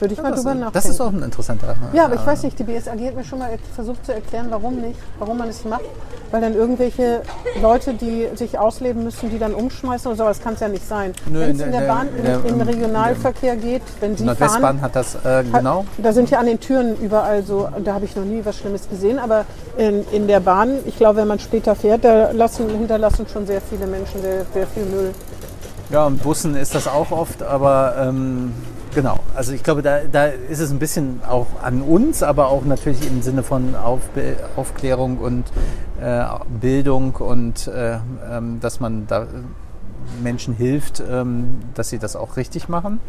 Würde ich mal das, drüber nachdenken. das ist auch ein interessanter. Ja, aber ich äh, weiß nicht, die BSAG hat mir schon mal versucht zu erklären, warum nicht, warum man es macht. Weil dann irgendwelche Leute, die sich ausleben müssen, die dann umschmeißen oder so, das kann es ja nicht sein. Wenn in es in der- der Bahn, in der- im, Regionalverkehr geht, wenn Sie Nordwestbahn fahren, hat das äh, genau. da sind ja an den Türen überall so, da habe ich noch nie was Schlimmes gesehen, aber in, in der Bahn, ich glaube, wenn man später fährt, da lassen, hinterlassen schon sehr viele Menschen sehr, sehr viel Müll. Ja, und Bussen ist das auch oft, aber ähm, genau. Also ich glaube, da, da ist es ein bisschen auch an uns, aber auch natürlich im Sinne von Aufbe Aufklärung und äh, Bildung und äh, ähm, dass man da äh, Menschen hilft, ähm, dass sie das auch richtig machen.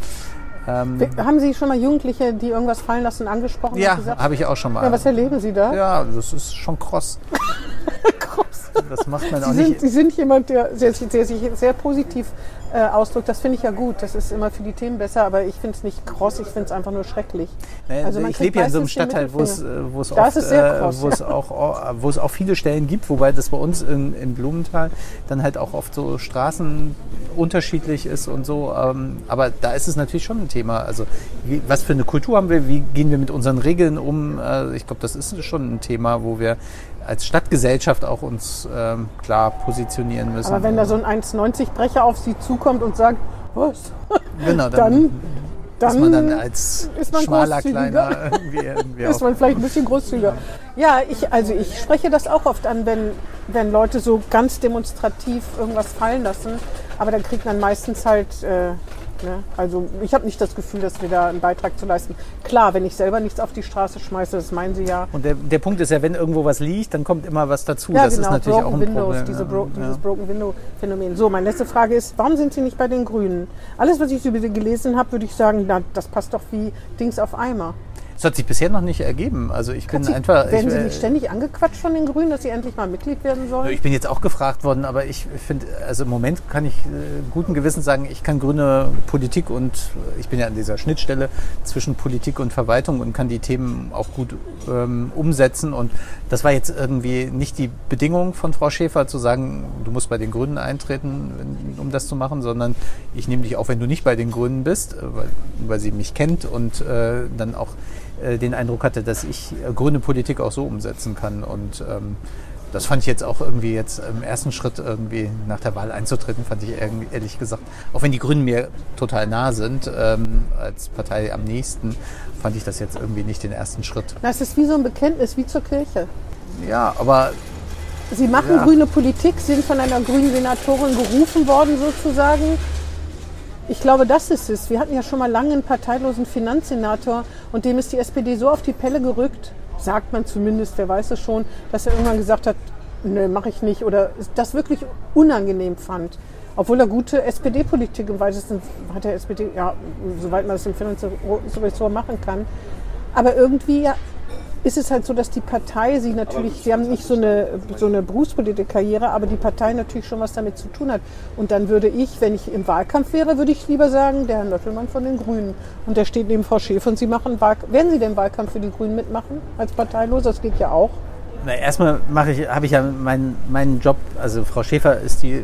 Ähm, Haben Sie schon mal Jugendliche, die irgendwas fallen lassen, angesprochen? ja, habe ich auch schon mal. ja, was erleben Sie da? ja, das ist schon kross. Groß. das macht man Sie auch sind, nicht. Sie sind jemand, der sehr, sehr, sich sehr positiv äh, ausdrückt. Das finde ich ja gut. Das ist immer für die Themen besser, aber ich finde es nicht kross, ich finde es einfach nur schrecklich. Naja, Also man ich lebe ja in so einem Stadtteil, wo es, Mittelfinger. äh, wo es, oft, wo, auch, wo es auch viele Stellen gibt, wobei das bei uns in, in Blumenthal dann halt auch oft so Straßen unterschiedlich ist und so. Ähm, aber da ist es natürlich schon ein Thema. Also wie, was für eine Kultur haben wir? Wie gehen wir mit unseren Regeln um? Äh, ich glaube, das ist schon ein Thema, wo wir als Stadtgesellschaft auch uns ähm, klar positionieren müssen. Aber wenn da so ein 1,90 Brecher auf Sie zukommt und sagt, was? genau, Dann, dann, ist man dann als man schmaler kleiner irgendwie, irgendwie ist man vielleicht ein bisschen großzügiger. Ja, ich, also ich spreche das auch oft an, wenn, wenn Leute so ganz demonstrativ irgendwas fallen lassen. Aber dann kriegt man meistens halt, äh, ne? also ich habe nicht das Gefühl, dass wir da einen Beitrag zu leisten. Klar, wenn ich selber nichts auf die Straße schmeiße, das meinen Sie ja. Und der, der Punkt ist ja, wenn irgendwo was liegt, dann kommt immer was dazu. Ja, das genau, ist natürlich Broken auch ein Windows, Problem. diese. Bro ja. dieses Broken Window Phänomen. So, meine letzte Frage ist, warum sind Sie nicht bei den Grünen? Alles, was ich über Sie gelesen habe, würde ich sagen, na, das passt doch wie Dings auf Eimer. Das hat sich bisher noch nicht ergeben. Also ich bin Sie, einfach. werden ich, Sie nicht ständig angequatscht von den Grünen, dass Sie endlich mal Mitglied werden sollen? ich bin jetzt auch gefragt worden, aber ich finde, also im Moment kann ich äh, guten Gewissens sagen, ich kann grüne Politik und äh, ich bin ja an dieser Schnittstelle zwischen Politik und Verwaltung und kann die Themen auch gut ähm, umsetzen. Und das war jetzt irgendwie nicht die Bedingung von Frau Schäfer zu sagen, du musst bei den Grünen eintreten, um das zu machen, sondern ich nehme dich auch, wenn du nicht bei den Grünen bist, äh, weil, weil sie mich kennt und äh, dann auch den Eindruck hatte, dass ich äh, grüne Politik auch so umsetzen kann. Und ähm, das fand ich jetzt auch irgendwie jetzt im ersten Schritt irgendwie nach der Wahl einzutreten, fand ich ehrlich gesagt, auch wenn die Grünen mir total nah sind, ähm, als Partei am nächsten, fand ich das jetzt irgendwie nicht den ersten Schritt. Na, es ist wie so ein Bekenntnis, wie zur Kirche. Ja, aber Sie machen Ja. grüne Politik, sind von einer grünen Senatorin gerufen worden sozusagen. Ich glaube, das ist es. Wir hatten ja schon mal lange einen parteilosen Finanzsenator und dem ist die SPD so auf die Pelle gerückt, sagt man zumindest, wer weiß es schon, dass er irgendwann gesagt hat, nö, mache ich nicht oder das wirklich unangenehm fand. Obwohl er gute SPD-Politik im weitesten hat der SPD, ja, soweit man das im Finanzressort machen kann. Aber irgendwie ja, ist es halt so, dass die Partei sie natürlich, sie haben nicht so eine, so eine Berufspolitikerkarriere, aber die Partei natürlich schon was damit zu tun hat. Und dann würde ich, wenn ich im Wahlkampf wäre, würde ich lieber sagen, der Herr Löffelmann von den Grünen. Und der steht neben Frau Schäfer und Sie machen Wahlkampf. Werden Sie den Wahlkampf für die Grünen mitmachen als Parteilos? Das geht ja auch. na, erstmal mache ich, habe ich ja meinen, meinen Job, also Frau Schäfer ist die, äh,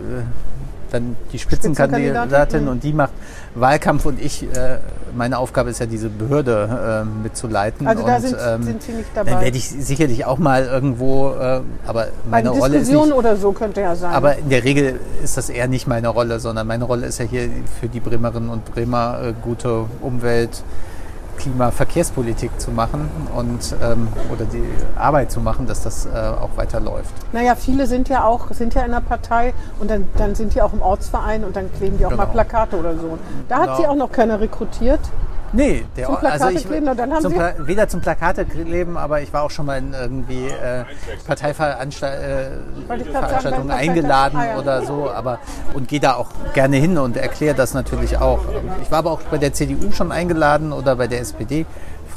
dann die Spitzenkandidatin Spitzenkandidatin, mhm. und die macht Wahlkampf und ich, äh, meine Aufgabe ist ja diese Behörde äh, mitzuleiten. Also da und, sind, ähm, sind Sie nicht Dann dabei. werde ich sicherlich auch mal irgendwo, äh, aber meine Eine Rolle ist Diskussion oder so könnte ja sein. aber in der Regel ist das eher nicht meine Rolle, sondern meine Rolle ist ja hier für die Bremerinnen und Bremer äh, gute Umwelt, Klima, Verkehrspolitik zu machen und ähm, oder die Arbeit zu machen, dass das äh, auch weiterläuft. Naja, viele sind ja auch sind ja in der Partei und dann, dann sind die auch im Ortsverein und dann kleben die auch mal Genau. Plakate oder so. Da hat Genau. sie auch noch keiner rekrutiert. Nee, der Zum also ich, kleben, dann haben zum Sie- Pla weder zum Plakate kleben, aber ich war auch schon mal in irgendwie äh, Parteiveranstaltungen äh, eingeladen Ah, ja. oder so, aber und gehe da auch gerne hin und erkläre das natürlich auch. Ich war aber auch bei der CDU schon eingeladen oder bei der SPD.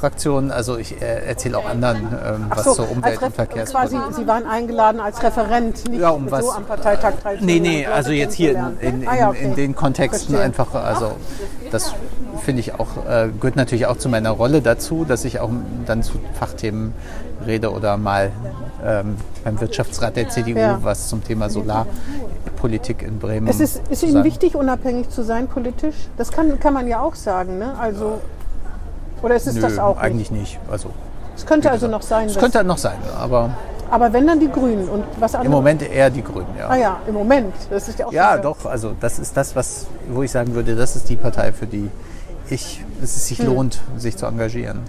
Fraktion, also ich äh, erzähle auch anderen, ähm, was so, zur Umwelt- und Verkehrspolitik. quasi, Sie waren eingeladen als Referent, nicht Ja, um was- so am Parteitag teilzunehmen. Nee, nee, also jetzt hier in, in, Ah, ja, okay. in den Kontexten Verstehe. einfach, also das finde ich auch, äh, gehört natürlich auch zu meiner Rolle dazu, dass ich auch dann zu Fachthemen rede oder mal ähm, beim Wirtschaftsrat der CDU Ja. was zum Thema Solarpolitik in Bremen. Es ist, ist Ihnen wichtig, unabhängig zu sein politisch? Das kann, kann man ja auch sagen, ne? Also, oder ist es Nö, das auch eigentlich nicht. Also Es könnte also noch sein. es könnte noch sein, aber aber wenn dann die Grünen und was anderes? im Moment eher die Grünen, ja. Ah ja, im Moment. Das ist ja auch Ja, doch. Also das ist das, was, wo ich sagen würde, das ist die Partei, für die ich, es sich Hm. lohnt, sich zu engagieren.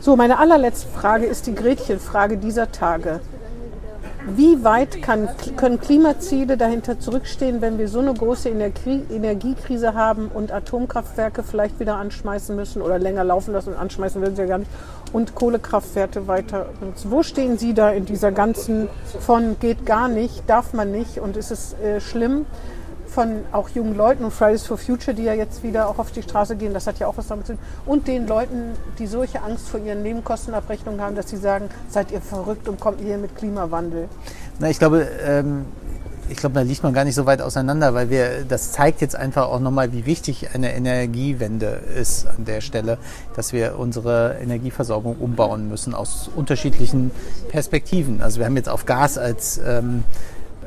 So, meine allerletzte Frage ist die Gretchenfrage dieser Tage. Wie weit kann, können Klimaziele dahinter zurückstehen, wenn wir so eine große Energie, Energiekrise haben und Atomkraftwerke vielleicht wieder anschmeißen müssen oder länger laufen lassen? Anschmeißen würden sie ja gar nicht. Und Kohlekraftwerke weiter nutzen. Wo stehen Sie da in dieser ganzen von geht gar nicht, darf man nicht und ist es äh, schlimm? Von auch jungen Leuten und Fridays for Future, die ja jetzt wieder auch auf die Straße gehen, das hat ja auch was damit zu tun. Und den Leuten, die solche Angst vor ihren Nebenkostenabrechnungen haben, dass sie sagen, seid ihr verrückt und kommt ihr hier mit Klimawandel. Na, ich glaube, ähm, ich glaube, da liegt man gar nicht so weit auseinander, weil wir, das zeigt jetzt einfach auch nochmal, wie wichtig eine Energiewende ist an der Stelle, dass wir unsere Energieversorgung umbauen müssen aus unterschiedlichen Perspektiven. Also wir haben jetzt auf Gas als ähm,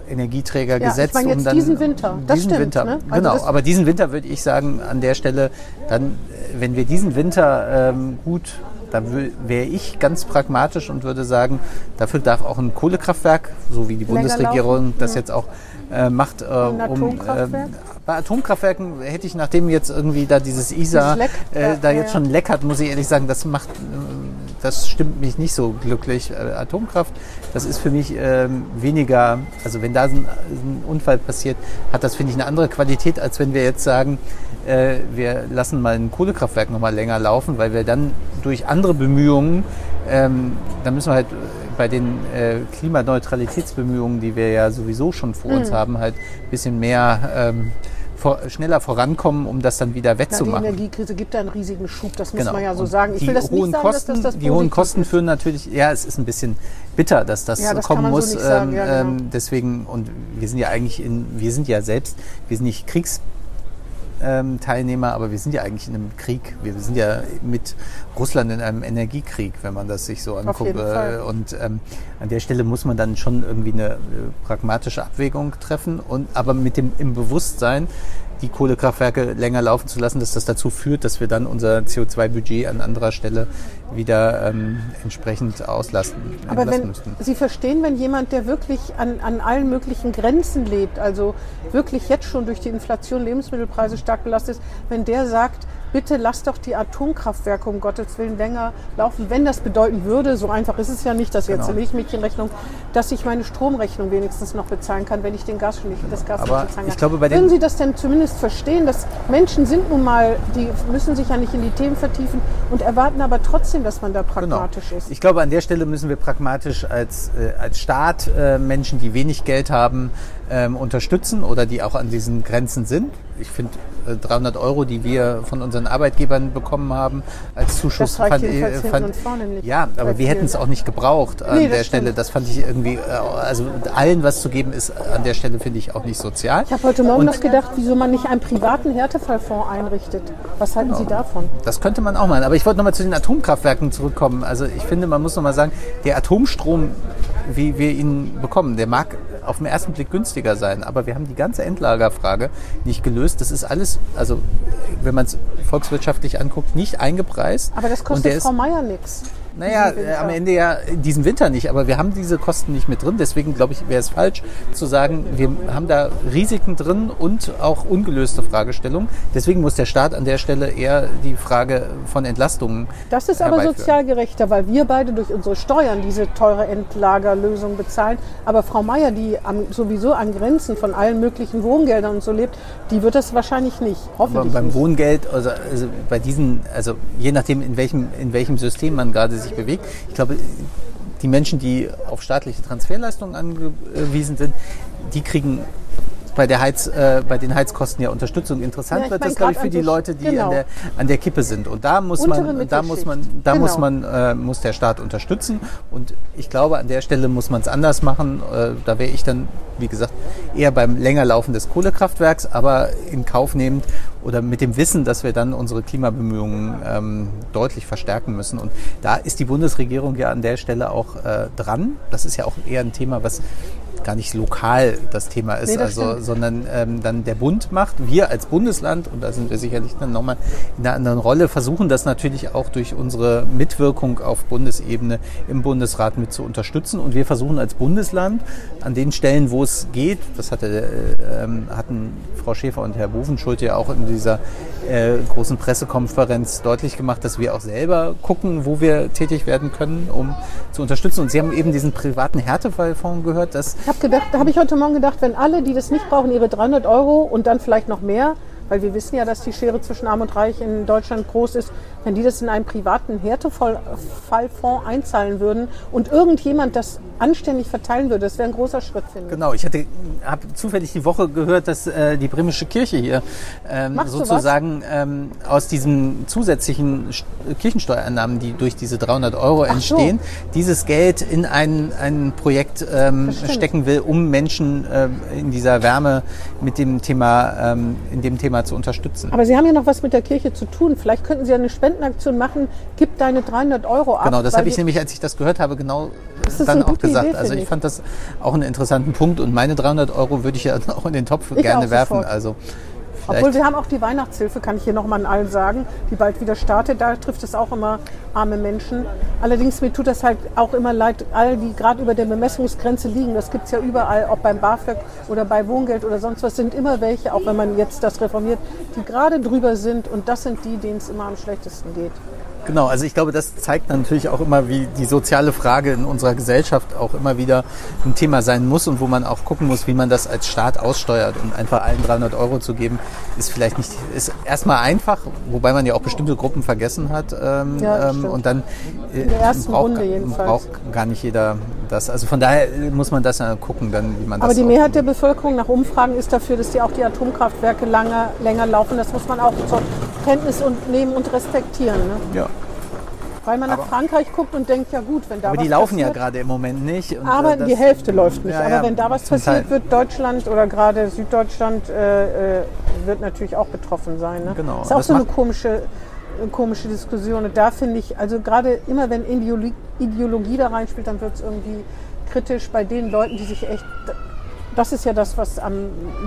Energieträger Ja, gesetzt. ich meine jetzt um dann, diesen Winter. Das diesen stimmt, Winter. ne? Also Genau, aber diesen Winter würde ich sagen, an der Stelle, dann, äh, wenn wir diesen Winter ähm, gut, da wäre ich ganz pragmatisch und würde sagen, dafür darf auch ein Kohlekraftwerk, so wie die Länger Bundesregierung laufen. das jetzt auch äh, macht, äh, um, Atomkraftwerk? bei Atomkraftwerken hätte ich, nachdem jetzt irgendwie da dieses ISA Leck, äh, da ja, jetzt ja. schon leckert, muss ich ehrlich sagen, das macht, äh, das stimmt mich nicht so glücklich. Äh, Atomkraft, das ist für mich ähm, weniger, also wenn da ein, ein Unfall passiert, hat das, finde ich, eine andere Qualität, als wenn wir jetzt sagen, äh, wir lassen mal ein Kohlekraftwerk noch mal länger laufen, weil wir dann durch andere Bemühungen, ähm, da müssen wir halt bei den äh, Klimaneutralitätsbemühungen, die wir ja sowieso schon vor Mhm. uns haben, halt ein bisschen mehr ähm, vor, schneller vorankommen, um das dann wieder Na, die wettzumachen. Energiekrise gibt da einen riesigen Schub, das muss Genau. man ja so Und sagen. Ich die will das nicht hohen sagen, Kosten, dass das, das Die hohen Kosten ist. führen natürlich, ja, es ist ein bisschen bitter, dass das, Ja, das kommen so muss. sagen, ähm, ja, genau. ähm, deswegen, und wir sind ja eigentlich in, wir sind ja selbst, wir sind nicht Kriegs Teilnehmer, aber wir sind ja eigentlich in einem Krieg. Wir sind ja mit Russland in einem Energiekrieg, wenn man das sich so anguckt. Äh, Und ähm, an der Stelle muss man dann schon irgendwie eine äh, pragmatische Abwägung treffen und aber mit dem im Bewusstsein, die Kohlekraftwerke länger laufen zu lassen, dass das dazu führt, dass wir dann unser CO2-Budget an anderer Stelle wieder ähm, entsprechend auslasten Aber wenn müssten. Sie verstehen, wenn jemand, der wirklich an, an allen möglichen Grenzen lebt, also wirklich jetzt schon durch die Inflation Lebensmittelpreise stark belastet ist, wenn der sagt, bitte lasst doch die Atomkraftwerke um Gottes Willen länger laufen, wenn das bedeuten würde, so einfach ist es ja nicht, dass jetzt Genau. eine Milchmädchenrechnung, dass ich meine Stromrechnung wenigstens noch bezahlen kann, wenn ich den Gas nicht, das Gas Aber nicht bezahlen kann. ich glaube, bei den- Würden Sie das denn zumindest verstehen, dass Menschen sind nun mal, die müssen sich ja nicht in die Themen vertiefen und erwarten aber trotzdem, dass man da pragmatisch ist. Genau. Ich glaube, an der Stelle müssen wir pragmatisch als, äh, als Staat äh, Menschen, die wenig Geld haben, ähm, unterstützen oder die auch an diesen Grenzen sind. Ich finde äh, 300 Euro, die wir von unseren Arbeitgebern bekommen haben, als Zuschuss Das fand, ich- hinten fand ja, aber wir hätten es auch nicht gebraucht an Nee, der Stelle. stimmt. Das fand ich irgendwie, äh, also allen was zu geben ist an der Stelle finde ich auch nicht sozial. Ich habe heute Morgen Und- noch gedacht, wieso man nicht einen privaten Härtefallfonds einrichtet. Was halten Sie davon? Das könnte man auch machen. Aber ich wollte nochmal zu den Atomkraftwerken zurückkommen. Also ich finde, man muss nochmal sagen, der Atomstrom, wie wir ihn bekommen, der mag auf den ersten Blick günstiger sein. Aber wir haben die ganze Endlagerfrage nicht gelöst. Das ist alles, also wenn man es volkswirtschaftlich anguckt, nicht eingepreist. Aber das kostet Frau Meier nichts. Naja, äh, am Ende ja diesen Winter nicht, aber wir haben diese Kosten nicht mit drin. Deswegen glaube ich, wäre es falsch zu sagen, wir haben da Risiken drin und auch ungelöste Fragestellungen. Deswegen muss der Staat an der Stelle eher die Frage von Entlastungen Das ist aber sozial gerechter, weil wir beide durch unsere Steuern diese teure Endlagerlösung bezahlen. Aber Frau Meier, die am, sowieso an Grenzen von allen möglichen Wohngeldern und so lebt, die wird das wahrscheinlich nicht. Aber Hoffentlich beim nicht. Wohngeld, also, also bei diesen, also je nachdem, in welchem, in welchem System man gerade sich bewegt, ich glaube, die Menschen, die auf staatliche Transferleistungen angewiesen sind, die kriegen bei, der Heiz, äh, bei den Heizkosten ja Unterstützung. Interessant Ja, wird mein, das, glaube ich, für die Leute, die genau. an, der, an der Kippe sind. Und da muss Untere man, da muss man, da muss Genau. man, äh, muss der Staat unterstützen. Und ich glaube, an der Stelle muss man es anders machen. Äh, da wäre ich dann, wie gesagt, eher beim Längerlaufen des Kohlekraftwerks, aber in Kauf nehmend oder mit dem Wissen, dass wir dann unsere Klimabemühungen ähm, deutlich verstärken müssen. Und da ist die Bundesregierung ja an der Stelle auch äh, dran. Das ist ja auch eher ein Thema, was gar nicht lokal das Thema ist, Nee, also, stimmt. sondern ähm, dann der Bund macht. Wir als Bundesland, und da sind wir sicherlich dann nochmal in einer anderen Rolle, versuchen das natürlich auch durch unsere Mitwirkung auf Bundesebene im Bundesrat mit zu unterstützen. Und wir versuchen als Bundesland an den Stellen, wo es geht, das hatte, äh, ähm, hatten Frau Schäfer und Herr Bovenschulte ja auch in dieser äh, großen Pressekonferenz deutlich gemacht, dass wir auch selber gucken, wo wir tätig werden können, um zu unterstützen. Und Sie haben eben diesen privaten Härtefallfonds gehört, dass Ich habe gedacht, da habe ich heute Morgen gedacht, wenn alle, die das nicht brauchen, ihre 300 Euro und dann vielleicht noch mehr weil wir wissen ja, dass die Schere zwischen Arm und Reich in Deutschland groß ist, wenn die das in einen privaten Härtefallfonds einzahlen würden und irgendjemand das anständig verteilen würde, das wäre ein großer Schritt, finde ich. Genau, ich habe zufällig die Woche gehört, dass äh, die bremische Kirche hier ähm, sozusagen ähm, aus diesen zusätzlichen St- Kirchensteuereinnahmen, die durch diese 300 Euro so. entstehen, dieses Geld in ein, ein Projekt ähm, stecken will, um Menschen ähm, in dieser Wärme mit dem Thema, ähm, in dem Thema zu unterstützen. Aber Sie haben ja noch was mit der Kirche zu tun. Vielleicht könnten Sie ja eine Spendenaktion machen. Gib deine 300 Euro ab. Genau, das habe ich nämlich, als ich das gehört habe, genau dann auch gesagt. Idee, also ich ich. fand das auch einen interessanten Punkt und meine 300 Euro würde ich ja auch in den Topf Ich gerne werfen. sofort. Also Obwohl vielleicht wir haben auch die Weihnachtshilfe, kann ich hier nochmal an allen sagen, die bald wieder startet. Da trifft es auch immer arme Menschen. Allerdings mir tut das halt auch immer leid, all die gerade über der Bemessungsgrenze liegen. Das gibt es ja überall, ob beim BAföG oder bei Wohngeld oder sonst was, sind immer welche, auch wenn man jetzt das reformiert, die gerade drüber sind. Und das sind die, denen es immer am schlechtesten geht. Genau, also ich glaube, das zeigt natürlich auch immer, wie die soziale Frage in unserer Gesellschaft auch immer wieder ein Thema sein muss und wo man auch gucken muss, wie man das als Staat aussteuert. Und einfach allen 300 Euro zu geben, ist vielleicht nicht, ist erstmal einfach, wobei man ja auch bestimmte Gruppen vergessen hat. Ähm, Ja, ähm, und dann äh, In der ersten braucht, braucht gar nicht jeder das. Also von daher muss man das ja gucken, dann, wie man Aber das die auch- Mehrheit der Bevölkerung nach Umfragen ist dafür, dass die auch die Atomkraftwerke lange, länger laufen. Das muss man auch Kenntnis und nehmen und respektieren. Ne? Ja. Weil man nach Aber- Frankreich guckt und denkt, ja gut, wenn da Aber was die laufen ja passiert, gerade im Moment nicht. Aber äh, das- die Hälfte läuft nicht. Ja, Aber ja, wenn da was passiert, Teil. wird Deutschland oder gerade Süddeutschland äh, äh, wird natürlich auch betroffen sein. Ne? Genau. Ist auch Das so eine komische, äh, komische Diskussion. Und da finde ich, also gerade immer wenn Ideologie, Ideologie da reinspielt, dann wird es irgendwie kritisch bei den Leuten, die sich echt. Das ist ja das, was am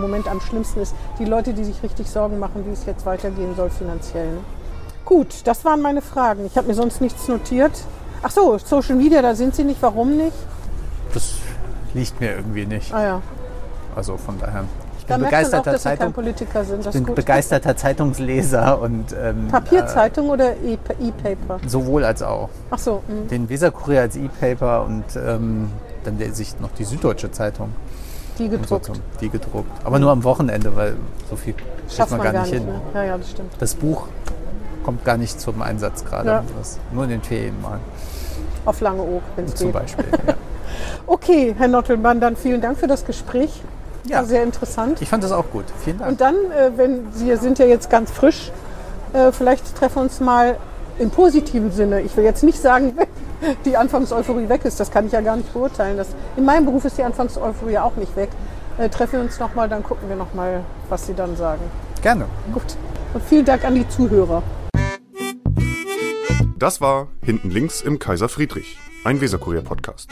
Moment am schlimmsten ist. Die Leute, die sich richtig Sorgen machen, wie es jetzt weitergehen soll finanziell. Ne? Gut, das waren meine Fragen. Ich habe mir sonst nichts notiert. Ach so, Social Media, da sind Sie nicht. Warum nicht? Das liegt mir irgendwie nicht. Ah ja. Also von daher. Ich Da bin auch, begeisterter kein Zeitung. Politiker sind. Das Ich bin gut. begeisterter Zeitungsleser und ähm, Papierzeitung oder E- E-Paper? äh, sowohl als auch. Ach so, hm. Den Weserkurier als E-Paper und ähm, dann lese ich noch die Süddeutsche Zeitung. Die so gedruckt. zum- Die gedruckt. Aber nur am Wochenende, weil so viel Schafft man, gar nicht hin. mehr. Ja, ja, das stimmt. Das Buch kommt gar nicht zum Einsatz gerade. Ja. Nur in den Ferien mal Auf lange Oak, wenn es zum geht. Beispiel. ja. Okay, Herr Nottelmann, dann vielen Dank für das Gespräch. Ja. War sehr interessant. Ich fand das auch gut. Vielen Dank. Und dann, äh, wenn Sie sind ja jetzt ganz frisch, äh, vielleicht treffen wir uns mal im positiven Sinne. Ich will jetzt nicht sagen, die Anfangseuphorie weg ist. Das kann ich ja gar nicht beurteilen. Das, in meinem Beruf ist die Anfangseuphorie auch nicht weg. Äh, treffen wir uns nochmal, dann gucken wir nochmal, was Sie dann sagen. Gerne. Gut. Und vielen Dank an die Zuhörer. Das war Hinten links im Kaiser Friedrich, ein Weserkurier-Podcast.